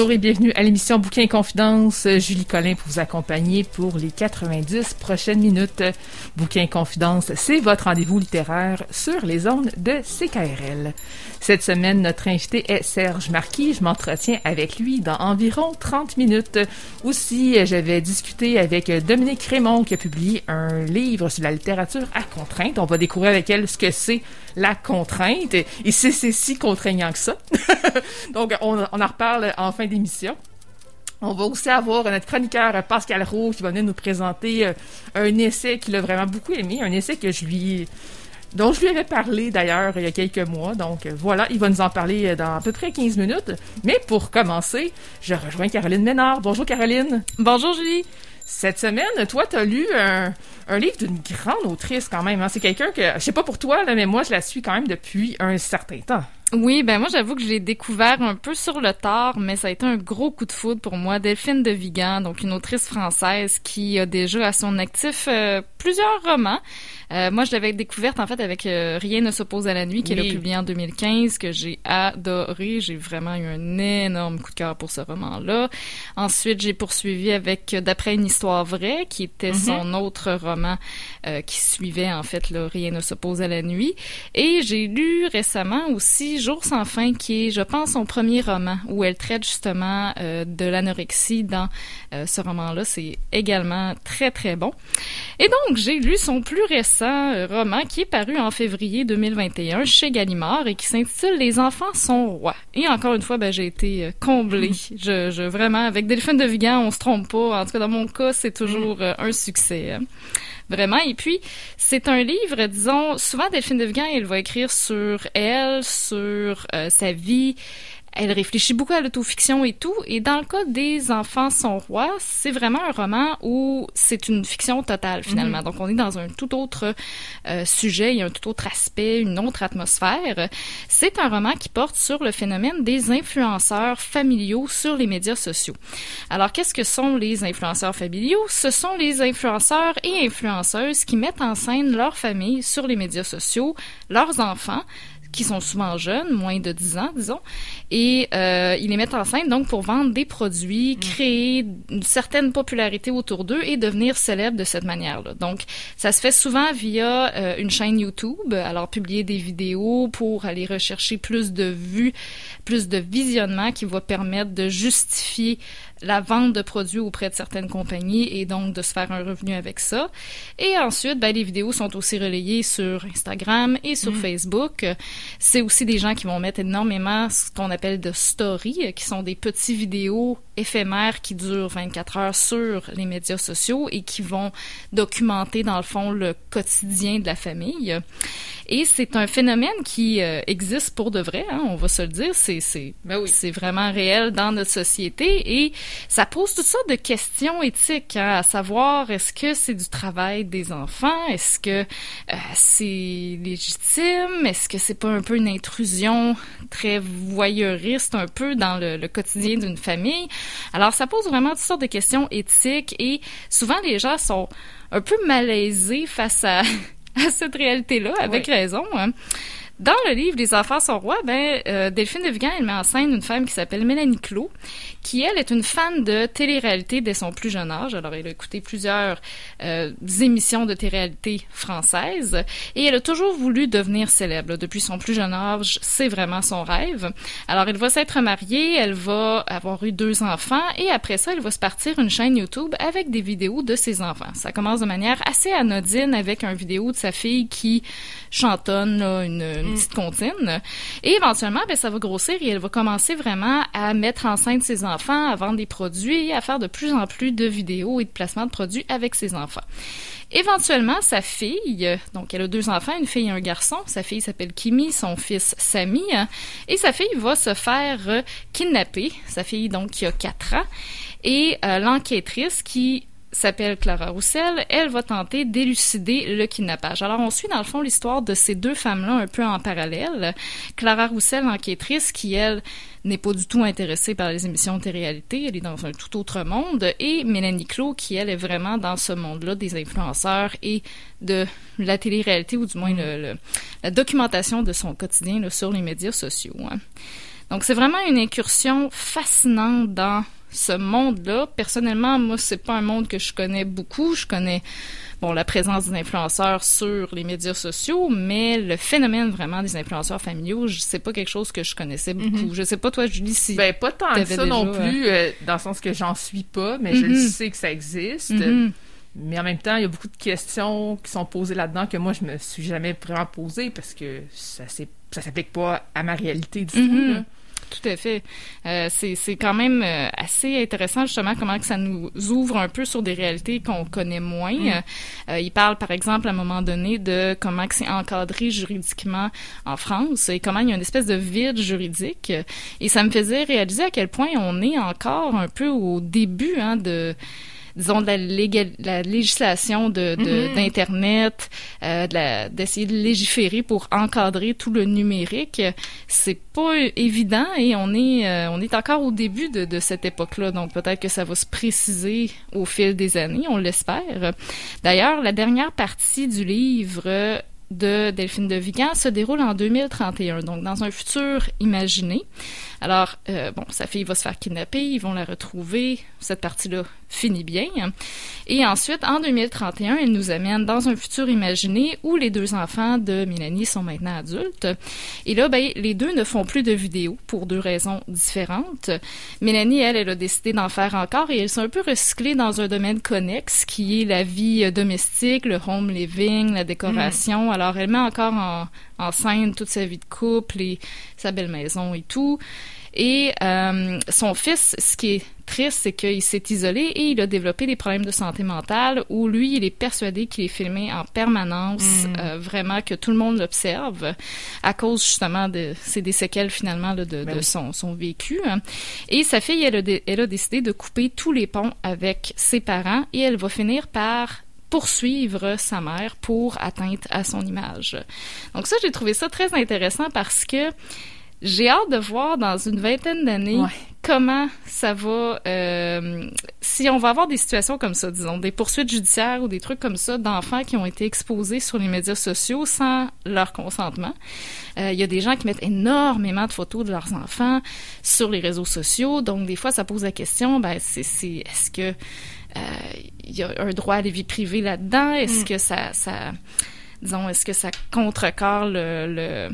Bonjour et bienvenue à l'émission Bouquin Confidence. Julie Collin pour vous accompagner pour les 90 prochaines minutes. Bouquin Confidence, c'est votre rendez-vous littéraire sur les ondes de CKRL. Cette semaine, notre invité est Serge Marquis. Je m'entretiens avec lui dans environ 30 minutes. Aussi, j'avais discuté avec Dominique Raymond qui a publié un livre sur la littérature à contrainte. On va découvrir avec elle ce que c'est la contrainte. Et c'est si contraignant que ça. Donc, on, on en reparle en fin d'émission. On va aussi avoir notre chroniqueur Pascal Roux qui va venir nous présenter euh, un essai qu'il a vraiment beaucoup aimé, un essai que je lui dont je lui avais parlé d'ailleurs il y a quelques mois. Donc euh, voilà, il va nous en parler euh, dans à peu près 15 minutes. Mais pour commencer, je rejoins Caroline Ménard. Bonjour Caroline. Bonjour Julie. Cette semaine, toi, tu as lu un, un livre d'une grande autrice quand même. Hein. C'est quelqu'un que, je sais pas pour toi, là, mais moi, je la suis quand même depuis un certain temps. Oui, ben moi j'avoue que je l'ai découvert un peu sur le tard, mais ça a été un gros coup de foudre pour moi. Delphine de Vigan, donc une autrice française qui a déjà à son actif euh, plusieurs romans. Euh, moi, je l'avais découverte en fait avec euh, Rien ne s'oppose à la nuit, qu'elle a publié en 2015, que j'ai adoré. J'ai vraiment eu un énorme coup de cœur pour ce roman-là. Ensuite, j'ai poursuivi avec D'après une histoire vraie, qui était mm-hmm. son autre roman euh, qui suivait en fait là, Rien ne s'oppose à la nuit. Et j'ai lu récemment aussi Jour sans fin, qui est, je pense, son premier roman, où elle traite justement de l'anorexie dans ce roman-là. C'est également très très bon. Et donc, j'ai lu son plus récent euh, roman qui est paru en février 2021 chez Gallimard et qui s'intitule Les enfants sont rois. Et encore une fois, ben, j'ai été euh, comblée. Je, je, vraiment, avec Delphine de Vigan, on se trompe pas. En tout cas, dans mon cas, c'est toujours euh, un succès. Vraiment. Et puis, c'est un livre, disons, souvent Delphine de Vigan, elle va écrire sur elle, sur sa vie, elle réfléchit beaucoup à l'autofiction et tout. Et dans le cas des Enfants sont rois, c'est vraiment un roman où c'est une fiction totale finalement. Mhm. Donc on est dans un tout autre euh, sujet, il y a un tout autre aspect, une autre atmosphère. C'est un roman qui porte sur le phénomène des influenceurs familiaux sur les médias sociaux. Alors qu'est-ce que sont les influenceurs familiaux? Ce sont les influenceurs et influenceuses qui mettent en scène leur famille sur les médias sociaux, leurs enfants qui sont souvent jeunes, moins de 10 ans, disons, et euh, ils les mettent en scène donc pour vendre des produits, mm. créer une certaine popularité autour d'eux et devenir célèbres de cette manière-là. Donc, ça se fait souvent via euh, une chaîne YouTube, alors publier des vidéos pour aller rechercher plus de vues, plus de visionnements qui va permettre de justifier la vente de produits auprès de certaines compagnies et donc de se faire un revenu avec ça. Et ensuite, ben, les vidéos sont aussi relayées sur Instagram et sur mm. Facebook. C'est aussi des gens qui vont mettre énormément ce qu'on appelle de stories, qui sont des petits vidéos éphémères qui durent 24 heures sur les médias sociaux et qui vont documenter dans le fond le quotidien de la famille. Et c'est un phénomène qui euh, existe pour de vrai, hein, on va se le dire. C'est c'est ben oui. c'est vraiment réel dans notre société et ça pose toutes sortes de questions éthiques, hein, à savoir est-ce que c'est du travail des enfants, est-ce que euh, c'est légitime, est-ce que c'est pas un peu une intrusion très voyeuriste un peu dans le, le quotidien d'une famille? Alors ça pose vraiment toutes sortes de questions éthiques et souvent les gens sont un peu malaisés face à à cette réalité-là, avec raison. Hein. Dans le livre Les enfants sont rois, ben, euh, Delphine de Vigan, elle met en scène une femme qui s'appelle Mélanie Clot, qui, elle, est une fan de télé-réalité dès son plus jeune âge. Alors, elle a écouté plusieurs euh, émissions de télé-réalité françaises et elle a toujours voulu devenir célèbre. Depuis son plus jeune âge, c'est vraiment son rêve. Alors, elle va s'être mariée, elle va avoir eu deux enfants et après ça, elle va se partir une chaîne YouTube avec des vidéos de ses enfants. Ça commence de manière assez anodine avec un vidéo de sa fille qui chantonne là, une, une, mm. petite comptine. Et éventuellement, ben, ça va grossir et elle va commencer vraiment à mettre en scène ses enfants, à vendre des produits, à faire de plus en plus de vidéos et de placements de produits avec ses enfants. Éventuellement, sa fille, donc elle a deux enfants, une fille et un garçon. Sa fille s'appelle Kimi, son fils Samy, et sa fille va se faire kidnapper. Sa fille donc qui a quatre ans et euh, l'enquêtrice qui s'appelle Clara Roussel, elle va tenter d'élucider le kidnappage. Alors, on suit dans le fond l'histoire de ces deux femmes-là un peu en parallèle. Clara Roussel, enquêtrice, qui, elle, n'est pas du tout intéressée par les émissions de télé-réalité, elle est dans un tout autre monde, et Mélanie Clot, qui, elle, est vraiment dans ce monde-là des influenceurs et de la télé-réalité, ou du moins le, la documentation de son quotidien sur les médias sociaux. Hein. Donc, c'est vraiment une incursion fascinante dans ce monde-là. Personnellement, moi, c'est pas un monde que je connais beaucoup. Je connais bon la présence des influenceurs sur les médias sociaux, mais le phénomène vraiment des influenceurs familiaux, c'est pas quelque chose que je connaissais beaucoup. Mm-hmm. Je sais pas toi, Julie, si ben pas tant que ça non plus, euh, dans le sens que j'en suis pas, mais je mm-hmm. sais que ça existe. Mm-hmm. Mais en même temps, il y a beaucoup de questions qui sont posées là-dedans que moi, je me suis jamais vraiment posées parce que ça ça s'applique pas à ma réalité du tout. Tout à fait. Euh, c'est quand même euh, assez intéressant justement comment que ça nous ouvre un peu sur des réalités qu'on connaît moins. Mm. Euh, il parle par exemple à un moment donné de comment que c'est encadré juridiquement en France et comment il y a une espèce de vide juridique. Et ça me faisait réaliser à quel point on est encore un peu au début hein, de disons, de la, légal, la législation de, mm-hmm. d'Internet, euh, d'essayer de, légiférer pour encadrer tout le numérique, c'est pas évident et on est, euh, on est encore au début de, de cette époque-là. Donc peut-être que ça va se préciser au fil des années, on l'espère. D'ailleurs, la dernière partie du livre de Delphine de Vigan se déroule en 2031, donc dans un futur imaginé. Alors, euh, bon, sa fille va se faire kidnapper, ils vont la retrouver, cette partie-là finit bien. Et ensuite, en 2031, elle nous amène dans un futur imaginé où les deux enfants de Mélanie sont maintenant adultes. Et là, ben, les deux ne font plus de vidéos pour deux raisons différentes. Mélanie, elle, elle a décidé d'en faire encore et elle s'est un peu recyclée dans un domaine connexe qui est la vie domestique, le home living, la décoration. Mm. Alors, elle met encore en, en scène toute sa vie de couple et sa belle maison et tout. Et euh, son fils, ce qui est triste, c'est qu'il s'est isolé et il a développé des problèmes de santé mentale où lui, il est persuadé qu'il est filmé en permanence, mm. euh, vraiment que tout le monde l'observe à cause justement de c'est des séquelles finalement de, de ben son, son vécu. Et sa fille, elle a, elle a décidé de couper tous les ponts avec ses parents et elle va finir par poursuivre sa mère pour atteinte à son image. Donc ça, j'ai trouvé ça très intéressant parce que j'ai hâte de voir dans une vingtaine d'années comment ça va, euh, si on va avoir des situations comme ça, disons, des poursuites judiciaires ou des trucs comme ça d'enfants qui ont été exposés sur les médias sociaux sans leur consentement. Euh, il y a des gens qui mettent énormément de photos de leurs enfants sur les réseaux sociaux, donc des fois ça pose la question, ben c'est, est-ce que il euh, y a un droit à la vie privée là-dedans? Est-ce mm. que ça, ça, disons, est-ce que ça contrecarre le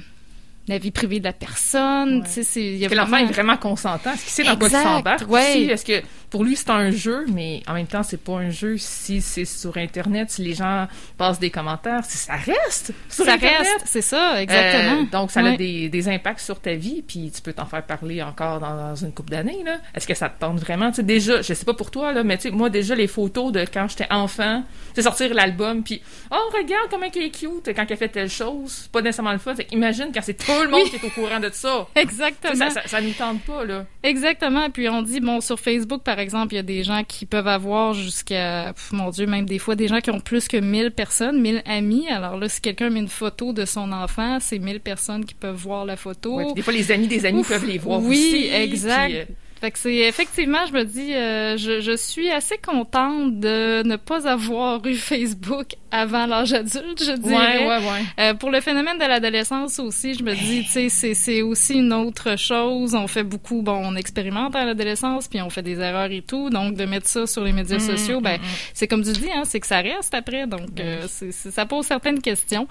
la vie privée de la personne. Tu sais, il y a l'enfant est vraiment consentant. Est-ce qu'il sait dans quoi il s'embarque ouais. Est-ce que pour lui c'est un jeu, mais en même temps c'est pas un jeu si c'est sur Internet, si les gens passent des commentaires, si ça reste sur ça Internet. reste, c'est ça, exactement. Euh, donc ça a des, des, impacts sur ta vie, puis tu peux t'en faire parler encore dans, une couple d'années. Là, est-ce que ça te tente vraiment? Tu sais déjà, je sais pas pour toi là, mais tu sais moi déjà les photos de quand j'étais enfant, c'est sortir l'album, puis oh regarde comment il est cute quand il a fait telle chose, pas nécessairement le fun. Imagine quand c'est tout le monde qui est au courant de ça. Exactement. Ça, ça, nous tente pas, là. Exactement. Puis on dit, bon, sur Facebook, par exemple, il y a des gens qui peuvent avoir jusqu'à, mon Dieu, même des fois, des gens qui ont plus que 1000 personnes, 1000 amis. Alors là, si quelqu'un met une photo de son enfant, c'est 1000 personnes qui peuvent voir la photo. des fois, les amis des amis peuvent les voir oui, aussi. Oui, exact. Euh, fait que c'est effectivement, je me dis, euh, je, je, suis assez contente de ne pas avoir eu Facebook avant l'âge adulte, je dirais. Ouais, ouais, ouais. Euh, pour le phénomène de l'adolescence aussi, je me dis, tu sais, c'est aussi une autre chose. On fait beaucoup, bon, on expérimente à l'adolescence, puis on fait des erreurs et tout. Donc, de mettre ça sur les médias mm, sociaux, ben, mm, mm. c'est comme tu dis, hein, c'est que ça reste après. Donc, euh, ça pose certaines questions.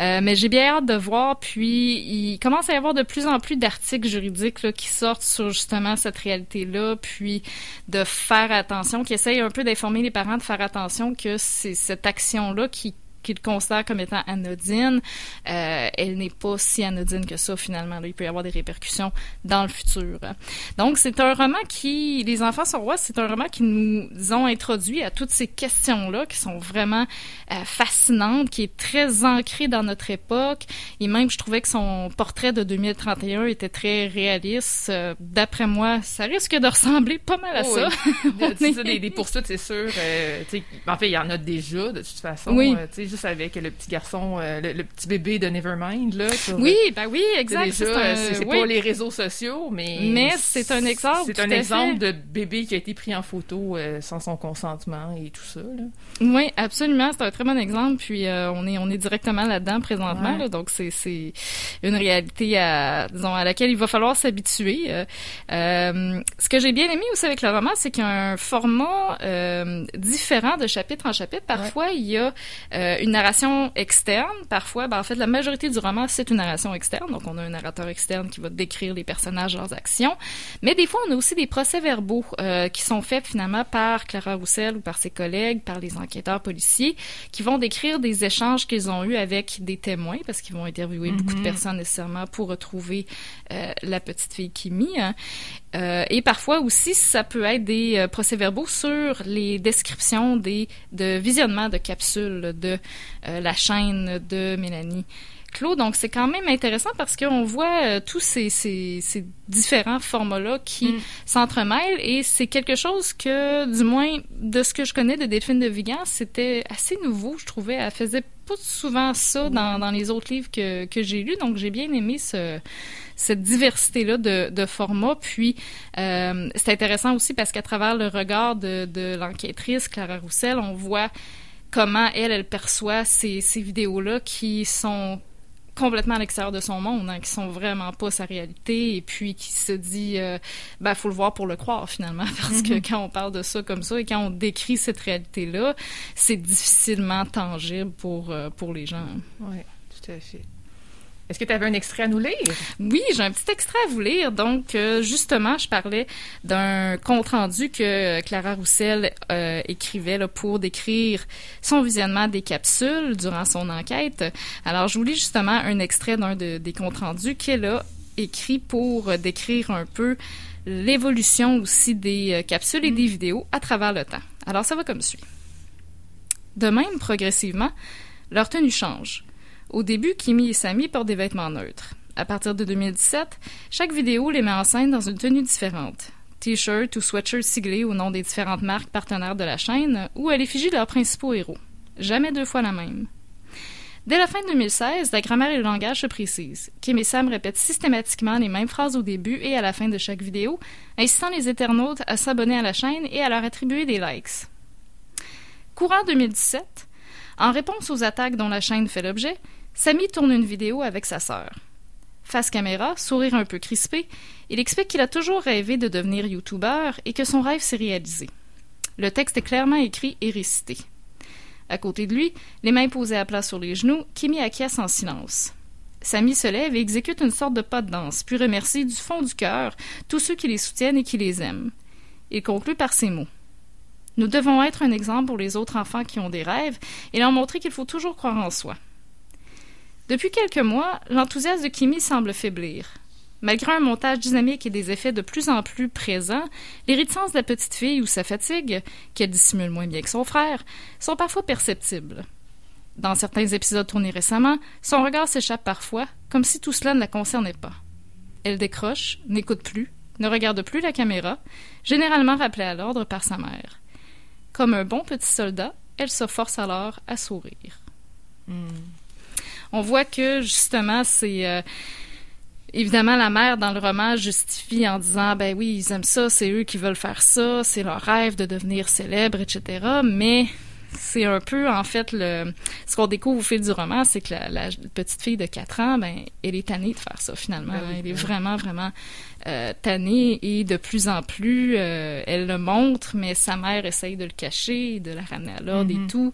Euh, mais j'ai bien hâte de voir. Puis, il commence à y avoir de plus en plus d'articles juridiques là, qui sortent sur justement cette réalité-là, puis de faire attention, qui essayent un peu d'informer les parents de faire attention que c'est cette action-là qui qu'il considère comme étant anodine, euh, elle n'est pas si anodine que ça finalement. Là, il peut y avoir des répercussions dans le futur. Donc c'est un roman qui, les enfants sont rois, c'est un roman qui nous ont introduit à toutes ces questions-là qui sont vraiment euh, fascinantes, qui est très ancré dans notre époque. Et même je trouvais que son portrait de 2031 était très réaliste. Euh, d'après moi, ça risque de ressembler pas mal à oh ça. des, des, poursuites, c'est sûr. En fait, il y en a déjà de toute façon. Oui juste avec le petit garçon, euh, le, petit bébé de Nevermind, là. oui, ben oui, exact. C'est pas les réseaux sociaux, mais. Mais c'est un exemple. C'est un exemple de bébé qui a été pris en photo euh, sans son consentement et tout ça, là. Oui, absolument. C'est un très bon exemple. Puis euh, on est on est directement là-dedans présentement, là, donc c'est c'est une réalité à disons à laquelle il va falloir s'habituer. ce que j'ai bien aimé aussi avec le roman, c'est qu'il y a un format différent de chapitre en chapitre. Parfois, il y a une narration externe. Parfois, ben, en fait, la majorité du roman, c'est une narration externe. Donc, on a un narrateur externe qui va décrire les personnages, leurs actions. Mais des fois, on a aussi des procès-verbaux euh, qui sont faits finalement par Clara Roussel ou par ses collègues, par les enquêteurs policiers, qui vont décrire des échanges qu'ils ont eus avec des témoins, parce qu'ils vont interviewer beaucoup de mhm. personnes nécessairement pour retrouver euh, la petite fille Kimi. Hein. Euh, et parfois aussi, ça peut être des euh, procès-verbaux sur les descriptions des de visionnement de capsules de euh, la chaîne de Mélanie. Claude, donc c'est quand même intéressant parce qu'on voit tous ces, ces, ces, différents formats-là qui mm. s'entremêlent et c'est quelque chose que, du moins, de ce que je connais de Delphine de Vigan, c'était assez nouveau, je trouvais. Elle faisait pas souvent ça dans, dans les autres livres que, que j'ai lus, donc j'ai bien aimé ce cette diversité-là de, de formats. Puis, euh, c'est intéressant aussi parce qu'à travers le regard de, de l'enquêtrice Clara Roussel, on voit comment elle, elle perçoit ces, ces vidéos-là qui sont complètement à l'extérieur de son monde, hein, qui sont vraiment pas sa réalité, et puis qui se dit, euh, ben faut le voir pour le croire finalement, parce que mm-hmm. quand on parle de ça comme ça et quand on décrit cette réalité-là, c'est difficilement tangible pour euh, pour les gens. Oui, tout à fait. Est-ce que tu avais un extrait à nous lire? Oui, j'ai un petit extrait à vous lire. Donc, euh, justement, je parlais d'un compte-rendu que Clara Roussel euh, écrivait là, pour décrire son visionnement des capsules durant son enquête. Alors, je vous lis justement un extrait d'un de, des comptes-rendus qu'elle a écrit pour décrire un peu l'évolution aussi des euh, capsules et des vidéos à travers le temps. Alors, ça va comme suit. De même, progressivement, leur tenue change. Au début, Kimi et Sami portent des vêtements neutres. À partir de 2017, chaque vidéo les met en scène dans une tenue différente. T-shirt ou sweatshirt siglés au nom des différentes marques partenaires de la chaîne ou à l'effigie de leurs principaux héros. Jamais deux fois la même. Dès la fin de 2016, la grammaire et le langage se précisent. Kim et Sam répètent systématiquement les mêmes phrases au début et à la fin de chaque vidéo, incitant les internautes à s'abonner à la chaîne et à leur attribuer des likes. Courant 2017, en réponse aux attaques dont la chaîne fait l'objet, Samy tourne une vidéo avec sa sœur. Face caméra, sourire un peu crispé, il explique qu'il a toujours rêvé de devenir youtubeur et que son rêve s'est réalisé. Le texte est clairement écrit et récité. À côté de lui, les mains posées à plat sur les genoux, Kimi acquiesce en silence. Samy se lève et exécute une sorte de pas de danse, puis remercie du fond du cœur tous ceux qui les soutiennent et qui les aiment. Il conclut par ces mots. Nous devons être un exemple pour les autres enfants qui ont des rêves et leur montrer qu'il faut toujours croire en soi. Depuis quelques mois, l'enthousiasme de Kimi semble faiblir. Malgré un montage dynamique et des effets de plus en plus présents, les réticences de la petite fille ou sa fatigue, qu'elle dissimule moins bien que son frère, sont parfois perceptibles. Dans certains épisodes tournés récemment, son regard s'échappe parfois, comme si tout cela ne la concernait pas. Elle décroche, n'écoute plus, ne regarde plus la caméra, généralement rappelée à l'ordre par sa mère. Comme un bon petit soldat, elle se force alors à sourire. Hmm on voit que justement c'est euh, évidemment la mère dans le roman justifie en disant ben oui ils aiment ça, c'est eux qui veulent faire ça, c'est leur rêve de devenir célèbre, etc. Mais c'est un peu en fait le ce qu'on découvre au fil du roman, c'est que la, petite fille de 4 ans, ben elle est tannée de faire ça finalement. Ben elle est vraiment vraiment euh, tannée et de plus en plus euh, elle le montre, mais sa mère essaye de le cacher, de la ramener à l'ordre et mm-hmm. tout.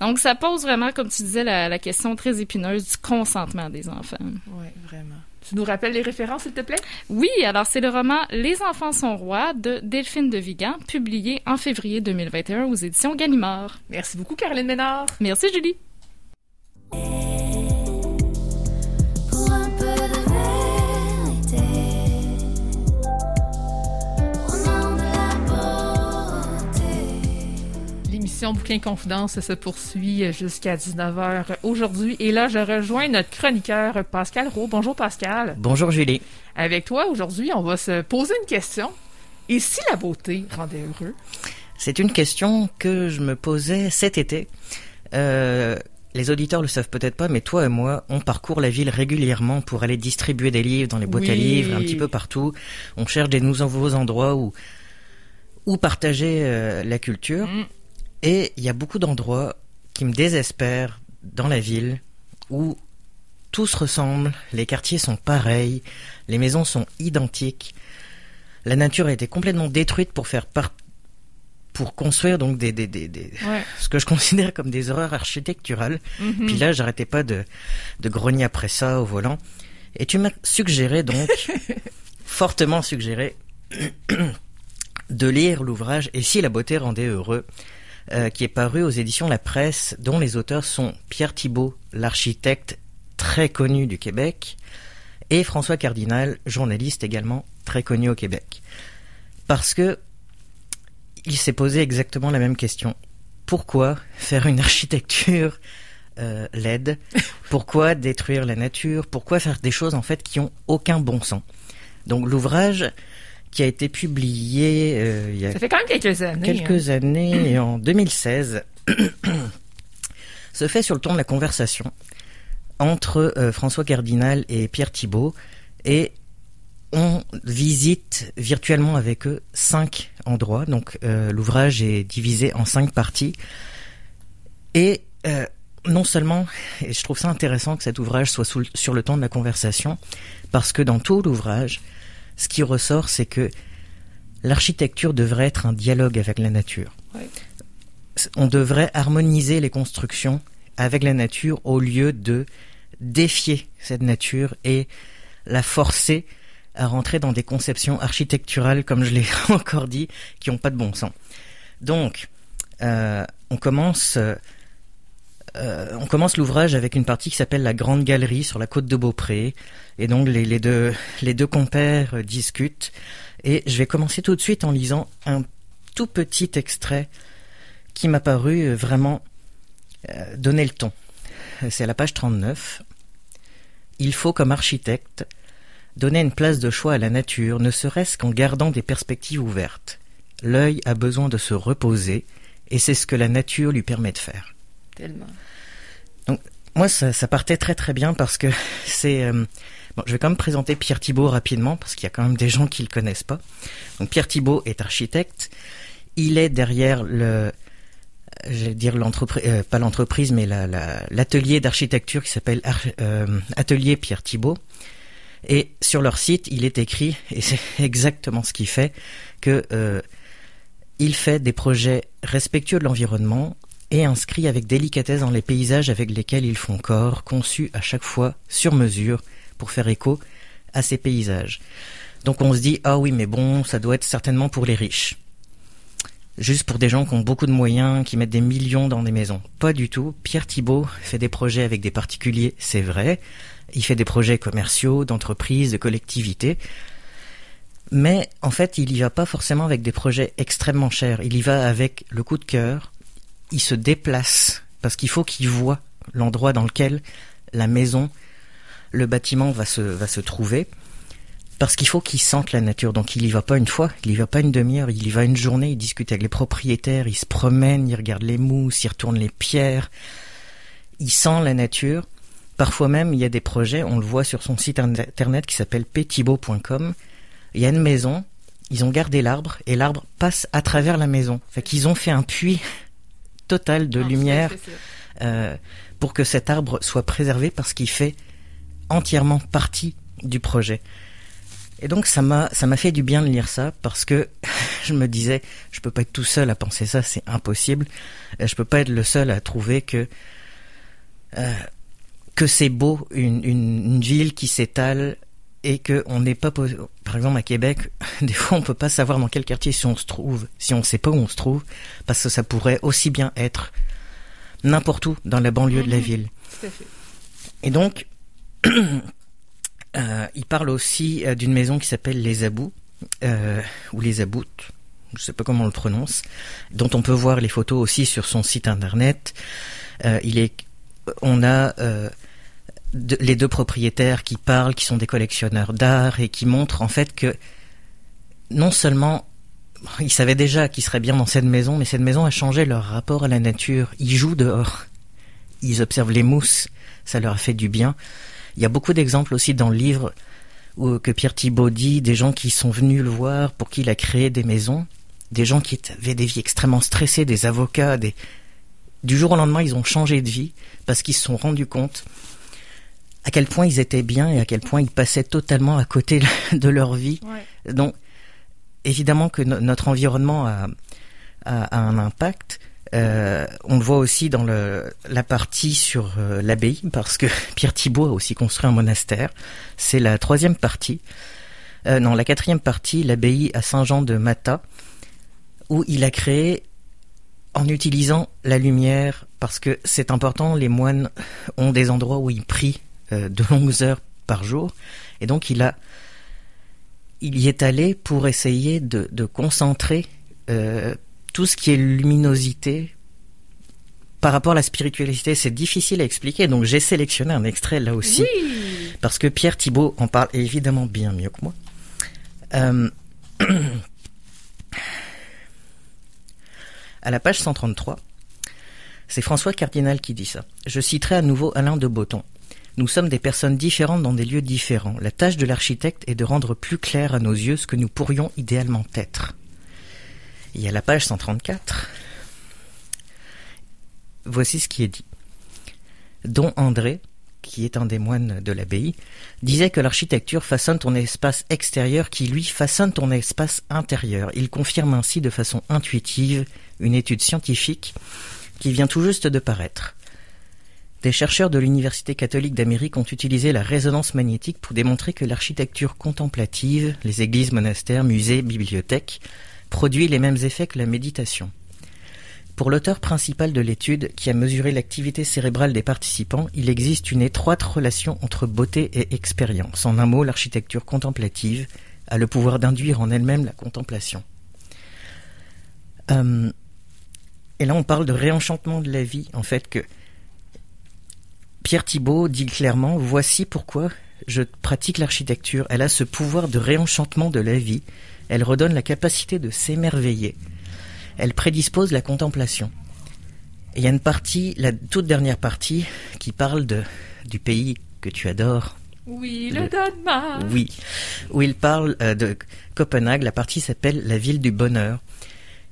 Donc ça pose vraiment, comme tu disais, la, la question très épineuse du consentement des enfants. Oui, vraiment. Tu nous rappelles les références, s'il te plaît? Oui, alors c'est le roman Les enfants sont rois de Delphine de Vigan, publié en février 2021 aux éditions Gallimard. Merci beaucoup, Caroline Ménard. Merci, Julie. L'émission Bouquin Confidence se poursuit jusqu'à 19h aujourd'hui. Et là, je rejoins notre chroniqueur Pascal Roux. Bonjour Pascal. Bonjour Julie. Avec toi, aujourd'hui, on va se poser une question. Et si la beauté rendait heureux? C'est une question que je me posais cet été. Euh, les auditeurs le savent peut-être pas, mais toi et moi, on parcourt la ville régulièrement pour aller distribuer des livres dans les boîtes à livres, un petit peu partout. On cherche des nouveaux endroits où, où partager euh, la culture. Mm. Et il y a beaucoup d'endroits qui me désespèrent dans la ville où tout se ressemble, les quartiers sont pareils, les maisons sont identiques. La nature a été complètement détruite pour faire part pour construire donc des, des, des, des ce que je considère comme des horreurs architecturales. Mhm. Puis là, j'arrêtais pas de, de grogner après ça au volant. Et tu m'as suggéré donc, fortement suggéré, de lire l'ouvrage Et si la beauté rendait heureux euh, qui est paru aux éditions La Presse, dont les auteurs sont Pierre Thibault, l'architecte très connu du Québec, et François Cardinal, journaliste également très connu au Québec. Parce que il s'est posé exactement la même question. Pourquoi faire une architecture euh, laide Pourquoi détruire la nature? Pourquoi faire des choses en fait qui ont aucun bon sens? Donc l'ouvrage qui a été publié euh, il y a ça fait quand même quelques années. Quelques hein. années, en 2016, se fait sur le ton de la conversation entre euh, François Cardinal et Pierre Thibault et on visite virtuellement avec eux cinq endroits. Donc euh, l'ouvrage est divisé en cinq parties. Et non seulement, et je trouve ça intéressant que cet ouvrage soit sur le ton de la conversation, parce que dans tout l'ouvrage, ce qui ressort, c'est que l'architecture devrait être un dialogue avec la nature. On devrait harmoniser les constructions avec la nature au lieu de défier cette nature et la forcer à rentrer dans des conceptions architecturales, comme je l'ai encore dit, qui n'ont pas de bon sens. Donc, euh, on commence euh, euh, on commence l'ouvrage avec une partie qui s'appelle la Grande Galerie sur la côte de Beaupré. Et donc les, deux, les deux compères euh, discutent. Et je vais commencer tout de suite en lisant un tout petit extrait qui m'a paru euh, vraiment donner le ton. C'est à la page 39. Il faut, comme architecte, donner une place de choix à la nature, ne serait-ce qu'en gardant des perspectives ouvertes. L'œil a besoin de se reposer, et c'est ce que la nature lui permet de faire. Donc moi ça, partait très très bien parce que c'est euh, je vais quand même présenter Pierre Thibault rapidement parce qu'il y a quand même des gens qui le connaissent pas. Pierre Thibault est architecte. Il est derrière le euh, pas l'entreprise, mais l'atelier d'architecture qui s'appelle euh, Atelier Pierre Thibault. Et sur leur site, il est écrit, et c'est exactement ce qu'il fait, que il fait des projets respectueux de l'environnement, et inscrit avec délicatesse dans les paysages avec lesquels ils font corps, conçus à chaque fois sur mesure pour faire écho à ces paysages. Donc on se dit ah oui mais bon ça doit être certainement pour les riches. Juste pour des gens qui ont beaucoup de moyens, qui mettent des millions dans des maisons. Pas du tout. Pierre Thibault fait des projets avec des particuliers, c'est vrai. Il fait des projets commerciaux, d'entreprises, de collectivités. Mais en fait, il y va pas forcément avec des projets extrêmement chers. Il y va avec le coup de cœur, il se déplace parce qu'il faut qu'il voit l'endroit dans lequel la maison, le bâtiment va se, va se trouver. Parce qu'il faut qu'il sente la nature. Donc il y va pas une fois, il y va pas une demi-heure, il y va une journée, il discute avec les propriétaires, il se promène, il regarde les mousses, il retourne les pierres. Il sent la nature. Parfois même, il y a des projets, on le voit sur son site internet qui s'appelle petibo.com. Il y a une maison, ils ont gardé l'arbre et l'arbre passe à travers la maison. Fait qu'ils ont fait un puits totale de Non, lumière euh, pour que cet arbre soit préservé parce qu'il fait entièrement partie du projet. Et donc ça m'a ça m'a fait du bien de lire ça parce que je me disais je peux pas être tout seul à penser ça c'est impossible Euh, je peux pas être le seul à trouver que euh, que c'est beau une, une, une ville qui s'étale et que on n'est pas par exemple à Québec des fois on peut pas savoir dans quel quartier si on se trouve si on sait pas où on se trouve parce que ça pourrait aussi bien être n'importe où dans la banlieue de la Mhm. ville Tout à fait. et donc, il parle aussi euh, d'une maison qui s'appelle Les Abous, euh, ou Les Aboutes, je sais pas comment on le prononce, dont on peut voir les photos aussi sur son site internet. Euh, il est, on a euh, les deux propriétaires qui parlent, qui sont des collectionneurs d'art et qui montrent en fait que non seulement ils savaient déjà qu'ils seraient bien dans cette maison, mais cette maison a changé leur rapport à la nature. Ils jouent dehors, ils observent les mousses, ça leur a fait du bien. Il y a beaucoup d'exemples aussi dans le livre où, que Pierre Thibault dit, des gens qui sont venus le voir, pour qui il a créé des maisons, des gens qui avaient des vies extrêmement stressées, des avocats, des... du jour au lendemain, ils ont changé de vie parce qu'ils se sont rendus compte à quel point ils étaient bien et à quel point ils passaient totalement à côté de leur vie. Ouais. Donc, évidemment que no- notre environnement a, a- a un impact. Euh, on le voit aussi dans la partie sur euh, l'abbaye, parce que Pierre Thibault a aussi construit un monastère. C'est la troisième partie. Euh, non, la quatrième partie, l'abbaye à Saint-Jean de Mata, où il a créé en utilisant la lumière, parce que c'est important, les moines ont des endroits où ils prient de longues heures par jour, et donc il a il y est allé pour essayer de, concentrer tout ce qui est luminosité par rapport à la spiritualité. C'est difficile à expliquer, donc j'ai sélectionné un extrait là aussi, Oui. parce que Pierre Thibault en parle évidemment bien mieux que moi. Euh, à la page 133, c'est François Cardinal qui dit ça. Je citerai à nouveau Alain de Botton. Nous sommes des personnes différentes dans des lieux différents. La tâche de l'architecte est de rendre plus clair à nos yeux ce que nous pourrions idéalement être. Et à la page 134, voici ce qui est dit. Don André, qui est un des moines de l'abbaye, disait que l'architecture façonne ton espace extérieur qui, lui, façonne ton espace intérieur. Il confirme ainsi de façon intuitive une étude scientifique qui vient tout juste de paraître. Des chercheurs de l'Université catholique d'Amérique ont utilisé la résonance magnétique pour démontrer que l'architecture contemplative, les églises, monastères, musées, bibliothèques, produit les mêmes effets que la méditation. Pour l'auteur principal de l'étude, qui a mesuré l'activité cérébrale des participants, il existe une étroite relation entre beauté et expérience. En un mot, l'architecture contemplative a le pouvoir d'induire en elle-même la contemplation. Euh, et là, on parle de réenchantement de la vie, en fait, que Pierre Thibault dit clairement, voici pourquoi je pratique l'architecture. Elle a ce pouvoir de réenchantement de la vie. Elle redonne la capacité de s'émerveiller. Elle prédispose la contemplation. Et il y a une partie, la toute dernière partie, qui parle de, du pays que tu adores. Oui, le Le- Danemark. Oui. Où il parle euh, de Copenhague. La partie s'appelle la ville du bonheur.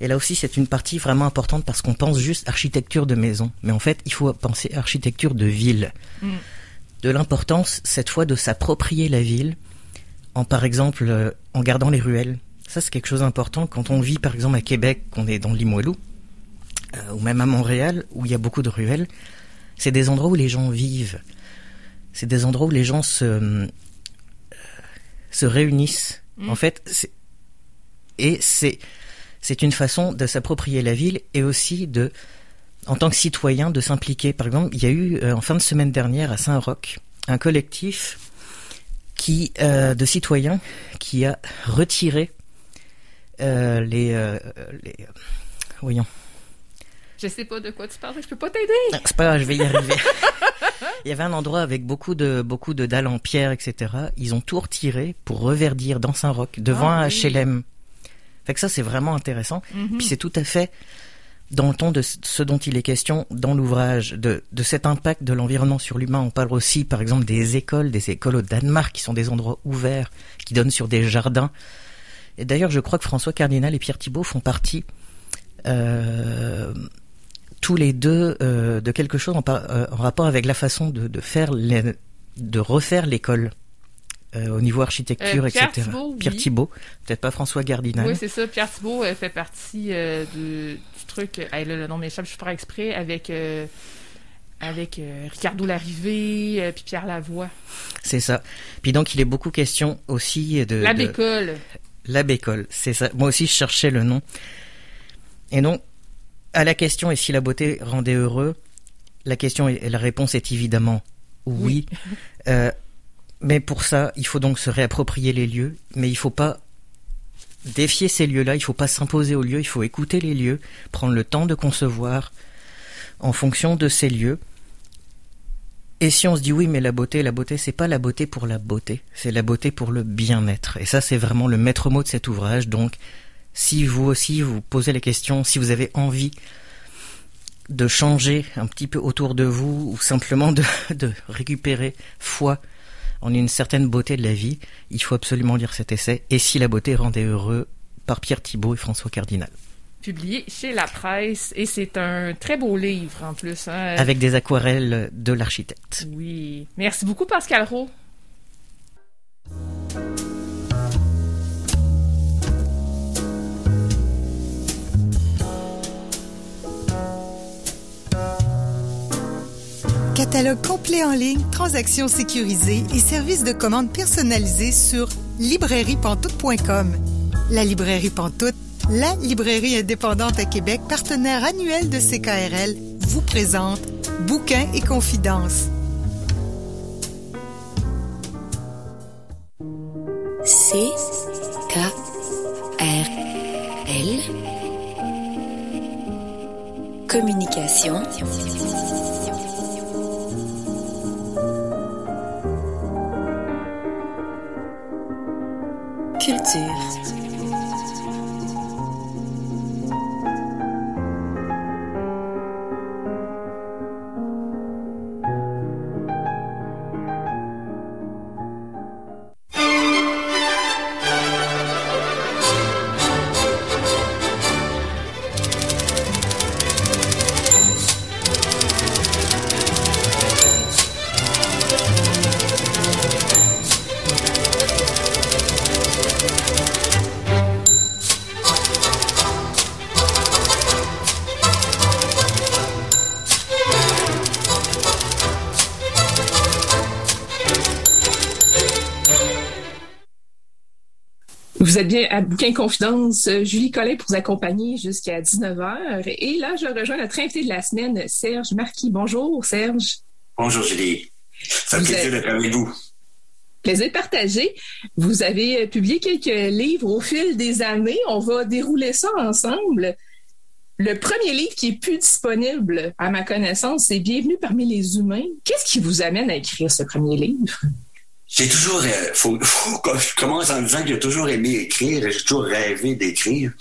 Et là aussi, c'est une partie vraiment importante parce qu'on pense juste architecture de maison. Mais en fait, il faut penser architecture de ville. Mm. De l'importance, cette fois, de s'approprier la ville en, par exemple, euh, en gardant les ruelles. Ça, c'est quelque chose d'important. Quand on vit, par exemple, à Québec, qu'on est dans Limoilou, euh, ou même à Montréal, où il y a beaucoup de ruelles, c'est des endroits où les gens vivent. C'est des endroits où les gens se, euh, se réunissent. Mm. En fait, et c'est c'est une façon de s'approprier la ville et aussi de, en tant que citoyen, de s'impliquer. Par exemple, il y a eu euh, en fin de semaine dernière à Saint-Roch un collectif qui euh, de citoyens qui a retiré euh, les, euh, les euh, voyons Je sais pas de quoi tu parles, je peux pas t'aider. ah, C'est pas grave, je vais y arriver. Il y avait un endroit avec beaucoup de beaucoup de dalles en pierre, etc. Ils ont tout retiré pour reverdir dans Saint-Roch, devant Ah un oui. HLM. Fait que ça, c'est vraiment intéressant. Mhm. Puis c'est tout à fait dans le ton de ce ce dont il est question dans l'ouvrage, de, de cet impact de l'environnement sur l'humain. On parle aussi, par exemple, des écoles, des écoles au Danemark, qui sont des endroits ouverts, qui donnent sur des jardins. Et d'ailleurs, je crois que François Cardinal et Pierre Thibault font partie, euh, tous les deux euh, de quelque chose en, euh, en, rapport avec la façon de, de faire les, de refaire l'école. Euh, au niveau architecture, Pierre etc. Thibault, Pierre. Thibault, peut-être pas François Gardinal. Oui, c'est ça. Pierre Thibault fait partie du, du truc. Hey, là, le nom m'échappe, je suis pas exprès avec avec euh, Ricardo Larrivée euh, puis Pierre Lavoie. C'est ça. Puis donc il est beaucoup question aussi de La de- Bécole. La Bécole, c'est ça. Moi aussi je cherchais le nom. Et donc à la question et si la beauté rendait heureux, la question et la réponse est évidemment oui. Euh, mais pour ça, il faut donc se réapproprier les lieux, mais il faut pas défier ces lieux-là, il faut pas s'imposer aux lieux, il faut écouter les lieux, prendre le temps de concevoir en fonction de ces lieux. Et si on se dit oui, mais la beauté, la beauté, c'est pas la beauté pour la beauté, c'est la beauté pour le bien-être. Et ça, c'est vraiment le maître mot de cet ouvrage. Donc, si vous aussi vous posez la question, si vous avez envie de changer un petit peu autour de vous, ou simplement de, récupérer foi en une certaine beauté de la vie, il faut absolument lire cet essai. Et si la beauté rendait heureux par Pierre Thibault et François Cardinal. Publié chez La Presse et c'est un très beau livre en plus. hein. Avec des aquarelles de l'architecte. Oui. Merci beaucoup Pascal Rowe. Catalogue complet en ligne, transactions sécurisées et services de commande personnalisés sur librairiepantoute.com. La librairie Pantoute, la librairie indépendante à Québec, partenaire annuel de CKRL, vous présente Bouquins et confidences. C K R L. Communication. Culture À Bouquin Confidence. Euh, Julie Collin pour vous accompagner jusqu'à 19h. Et là, je rejoins notre invité de la semaine, Serge Marquis. Bonjour, Serge. Bonjour Julie. Ça me plaisir d'être avec vous. Plaisir partagé. Vous avez euh, publié quelques livres au fil des années. On va dérouler ça ensemble. Le premier livre qui est plus disponible, à ma connaissance, c'est Bienvenue parmi les humains. Qu'est-ce qui vous amène à écrire ce premier livre? J'ai toujours, euh, faut, faut je commence en disant que j'ai toujours aimé écrire et j'ai toujours rêvé d'écrire.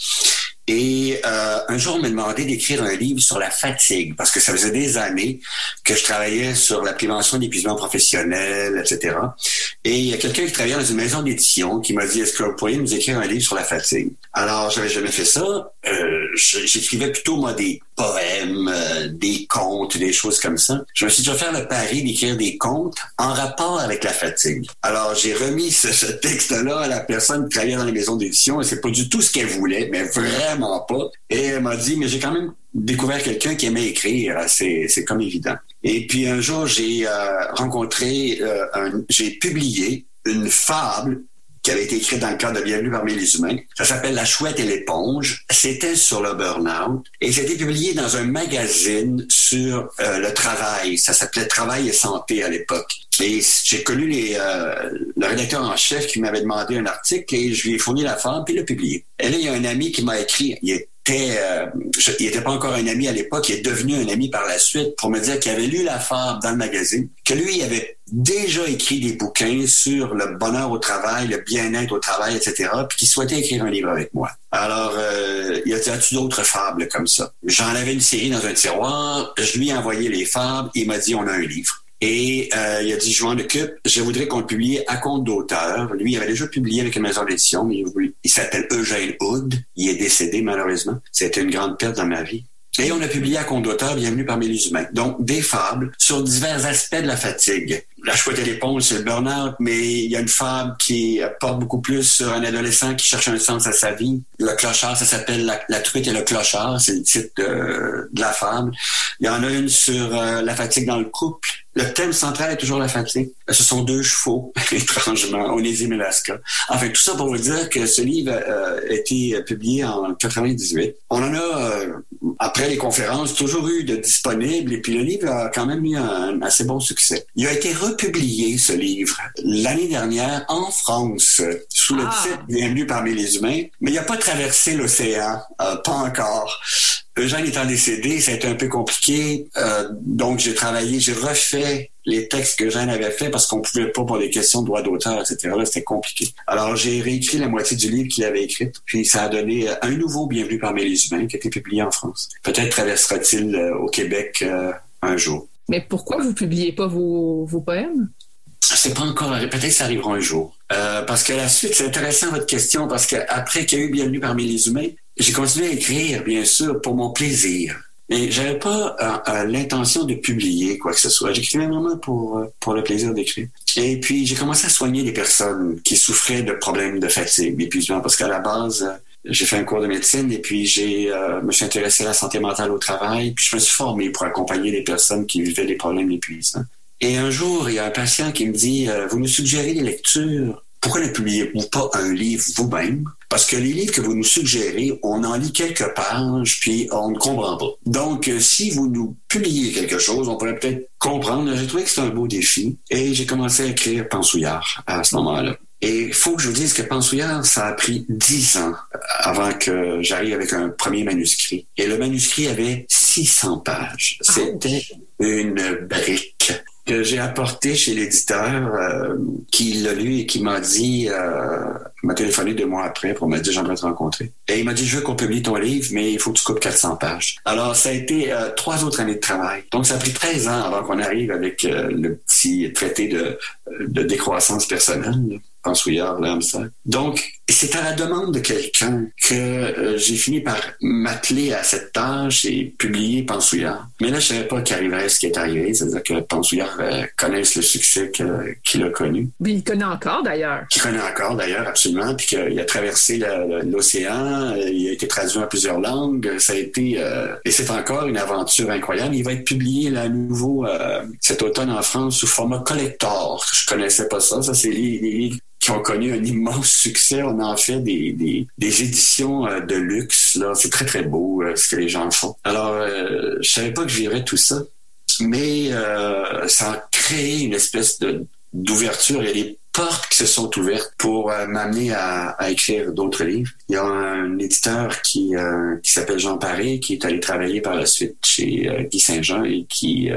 Et euh, un jour, on m'a demandé d'écrire un livre sur la fatigue, parce que ça faisait des années que je travaillais sur la prévention d'épuisement professionnel, etc. Et il y a quelqu'un qui travaillait dans une maison d'édition qui m'a dit, est-ce que vous pourriez nous écrire un livre sur la fatigue? Alors, j'avais jamais fait ça. Euh, J'écrivais plutôt, moi, des poèmes, euh, des contes, des choses comme ça. Je me suis déjà fait le pari d'écrire des contes en rapport avec la fatigue. Alors, j'ai remis ce, texte-là à la personne qui travaillait dans les maisons d'édition et c'est pas du tout ce qu'elle voulait, mais vraiment pas. Et elle m'a dit, mais j'ai quand même découvert quelqu'un qui aimait écrire. C'est, c'est comme évident. Et puis un jour, j'ai euh, rencontré, j'ai publié une fable qui avait été écrite dans le cadre de Bienvenue parmi les humains. Ça s'appelle La chouette et l'éponge. C'était sur le burn-out et c'était publié dans un magazine sur euh, le travail. Ça s'appelait Travail et santé à l'époque. Et j'ai connu les, euh, le rédacteur en chef qui m'avait demandé un article et je lui ai fourni la femme puis l'a publié. Et là, il y a un ami qui m'a écrit. Euh, il était pas encore un ami à l'époque. Il est devenu un ami par la suite pour me dire qu'il avait lu la femme dans le magazine, que lui il avait déjà écrit des bouquins sur le bonheur au travail, le bien-être au travail, etc., puis qu'il souhaitait écrire un livre avec moi. Alors, euh, il a dit, as-tu d'autres fables comme ça? J'en avais une série dans un tiroir, je lui ai envoyé les fables, il m'a dit, on a un livre. Et euh, il a dit, je m'en occupe, je voudrais qu'on le publie à compte d'auteur. Lui, il avait déjà publié avec une maison d'édition, mais il, s'appelle Eugène Hood. Il est décédé, malheureusement. C'était une grande perte dans ma vie. Et on a publié à compte d'auteur Bienvenue parmi les humains. Donc, des fables sur divers aspects de la fatigue. La chouette et l'éponge, c'est le burn-out, mais il y a une fable qui porte beaucoup plus sur un adolescent qui cherche un sens à sa vie. Le clochard, ça s'appelle la, truite et le clochard, c'est le titre de, la fable. Il y en a une sur euh, la fatigue dans le couple. Le thème central est toujours la fatigue. Ce sont deux chevaux, étrangement, Onésime et Alaska. Enfin, tout ça pour vous dire que ce livre euh, a été publié en 98. On en a, euh, après les conférences, toujours eu de disponibles, et puis le livre a quand même eu un, assez bon succès. Il a été republié, ce livre, l'année dernière en France, sous le ah. titre Bienvenue parmi les humains, mais il n'a pas traversé l'océan, euh, pas encore. Eugène étant décédé, ça a été un peu compliqué. Euh, donc, j'ai travaillé, j'ai refait les textes que Eugène avait fait parce qu'on pouvait pas pour des questions de droit d'auteur, etc. C'était compliqué. Alors, j'ai réécrit la moitié du livre qu'il avait écrit, puis ça a donné un nouveau Bienvenue parmi les humains qui a été publié en France. Peut-être traversera-t-il euh, au Québec euh, un jour. Mais pourquoi vous publiez pas vos, vos poèmes? C'est pas encore, peut-être que ça arrivera un jour. Euh, parce que la suite, c'est intéressant votre question, parce qu'après qu'il y a eu Bienvenue parmi les humains, j'ai continué à écrire, bien sûr, pour mon plaisir. Mais j'avais pas euh, euh, l'intention de publier quoi que ce soit. J'écrivais vraiment pour, pour le plaisir d'écrire. Et puis, j'ai commencé à soigner des personnes qui souffraient de problèmes de fatigue, d'épuisement, parce qu'à la base, j'ai fait un cours de médecine et puis j'ai me suis intéressé à la santé mentale au travail, puis je me suis formé pour accompagner des personnes qui vivaient des problèmes d'épuisement. Et un jour, il y a un patient qui me dit, vous me suggérez des lectures pourquoi ne publiez-vous pas un livre vous-même? Parce que les livres que vous nous suggérez, on en lit quelques pages, puis on ne comprend pas. Donc, euh, si vous nous publiez quelque chose, on pourrait peut-être comprendre. J'ai trouvé que c'était un beau défi. Et j'ai commencé à écrire Pensouillard à ce moment-là. Et il faut que je vous dise que Pensouillard, ça a pris dix ans avant que j'arrive avec un premier manuscrit. Et le manuscrit avait 600 pages. C'était une brique que j'ai apporté chez l'éditeur euh, qui l'a lu et qui m'a dit, euh, m'a téléphoné deux mois après pour me dire j'aimerais te rencontrer. Et il m'a dit je veux qu'on publie ton livre, mais il faut que tu coupes 400 pages. Alors ça a été euh, trois autres années de travail. Donc ça a pris 13 ans avant qu'on arrive avec le petit traité de, de décroissance personnelle. Pensouillard, ça. Donc, c'est à la demande de quelqu'un que euh, j'ai fini par m'atteler à cette tâche et publier Pensouillard. Mais là, je savais pas qu'arriverait ce qui est arrivé, c'est-à-dire que Pensouillard euh, connaisse le succès qu'il a connu. Oui, il connaît encore d'ailleurs. Qu'il connaît encore d'ailleurs, absolument, puis qu'il a traversé l'océan, euh, il a été traduit en plusieurs langues, ça a été, et c'est encore une aventure incroyable. Il va être publié là, à nouveau cet automne en France sous format collector. Je connaissais pas ça, ça c'est les, les qui ont connu un immense succès. On en fait des, des, éditions euh, de luxe. Là, c'est très très beau euh, ce que les gens font. Alors, euh, je savais pas que je tout ça, mais euh, ça a créé une espèce de d'ouverture. Il y a des portes qui se sont ouvertes pour m'amener à, à, écrire d'autres livres. Il y a un éditeur qui, qui s'appelle Jean Paré, qui est allé travailler par la suite chez Guy Saint-Jean et qui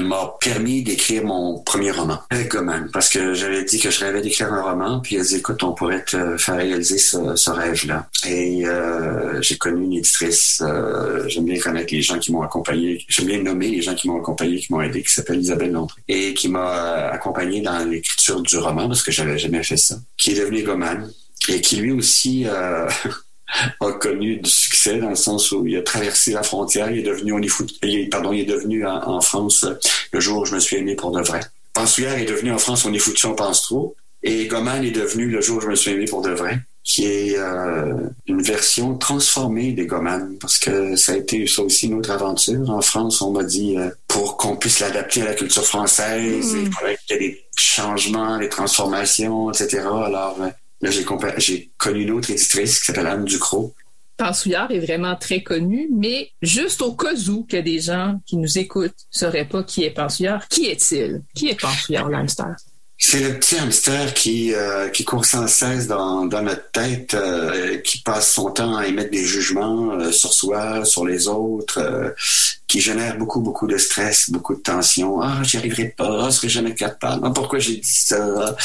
m'a permis d'écrire mon premier roman avec Goman parce que j'avais dit que je rêvais d'écrire un roman puis elle dit écoute on pourrait te faire réaliser ce, rêve-là. Et euh, j'ai connu une éditrice euh, j'aime bien connaître les gens qui m'ont accompagné j'aime bien nommer les gens qui m'ont accompagné qui m'ont aidé qui s'appelle Isabelle Londré et qui m'a accompagné dans l'écriture du roman parce que j'avais jamais fait ça qui est devenu Goman et qui lui aussi euh, a connu du succès dans le sens où il a traversé la frontière, il est devenu on est pardon, il est devenu en, France le jour où je me suis aimé pour de vrai. Pensouillère est devenu en France on est foutu, on pense trop. Et Goman est devenu le jour où je me suis aimé pour de vrai, qui est euh, une version transformée des Goman, parce que ça a été ça aussi une autre aventure. En France, on m'a dit euh, pour qu'on puisse l'adapter à la culture française, mm. il faudrait qu'il y ait des changements, des transformations, etc. Alors euh, Là, j'ai connu une autre éditrice qui s'appelle Anne Ducrot. Pensouillard est vraiment très connu, mais juste au cas où a des gens qui nous écoutent ne sauraient pas qui est Pensouillard, qui est-il? Qui est Pensouillard, l'hamster? C'est le petit hamster qui, euh, court sans cesse dans, dans notre tête, euh, qui passe son temps à émettre des jugements euh, sur soi, sur les autres, qui génère beaucoup, beaucoup de stress, beaucoup de tension. Ah, j'y arriverai pas, ah, je serai jamais capable. Ah, pourquoi j'ai dit ça?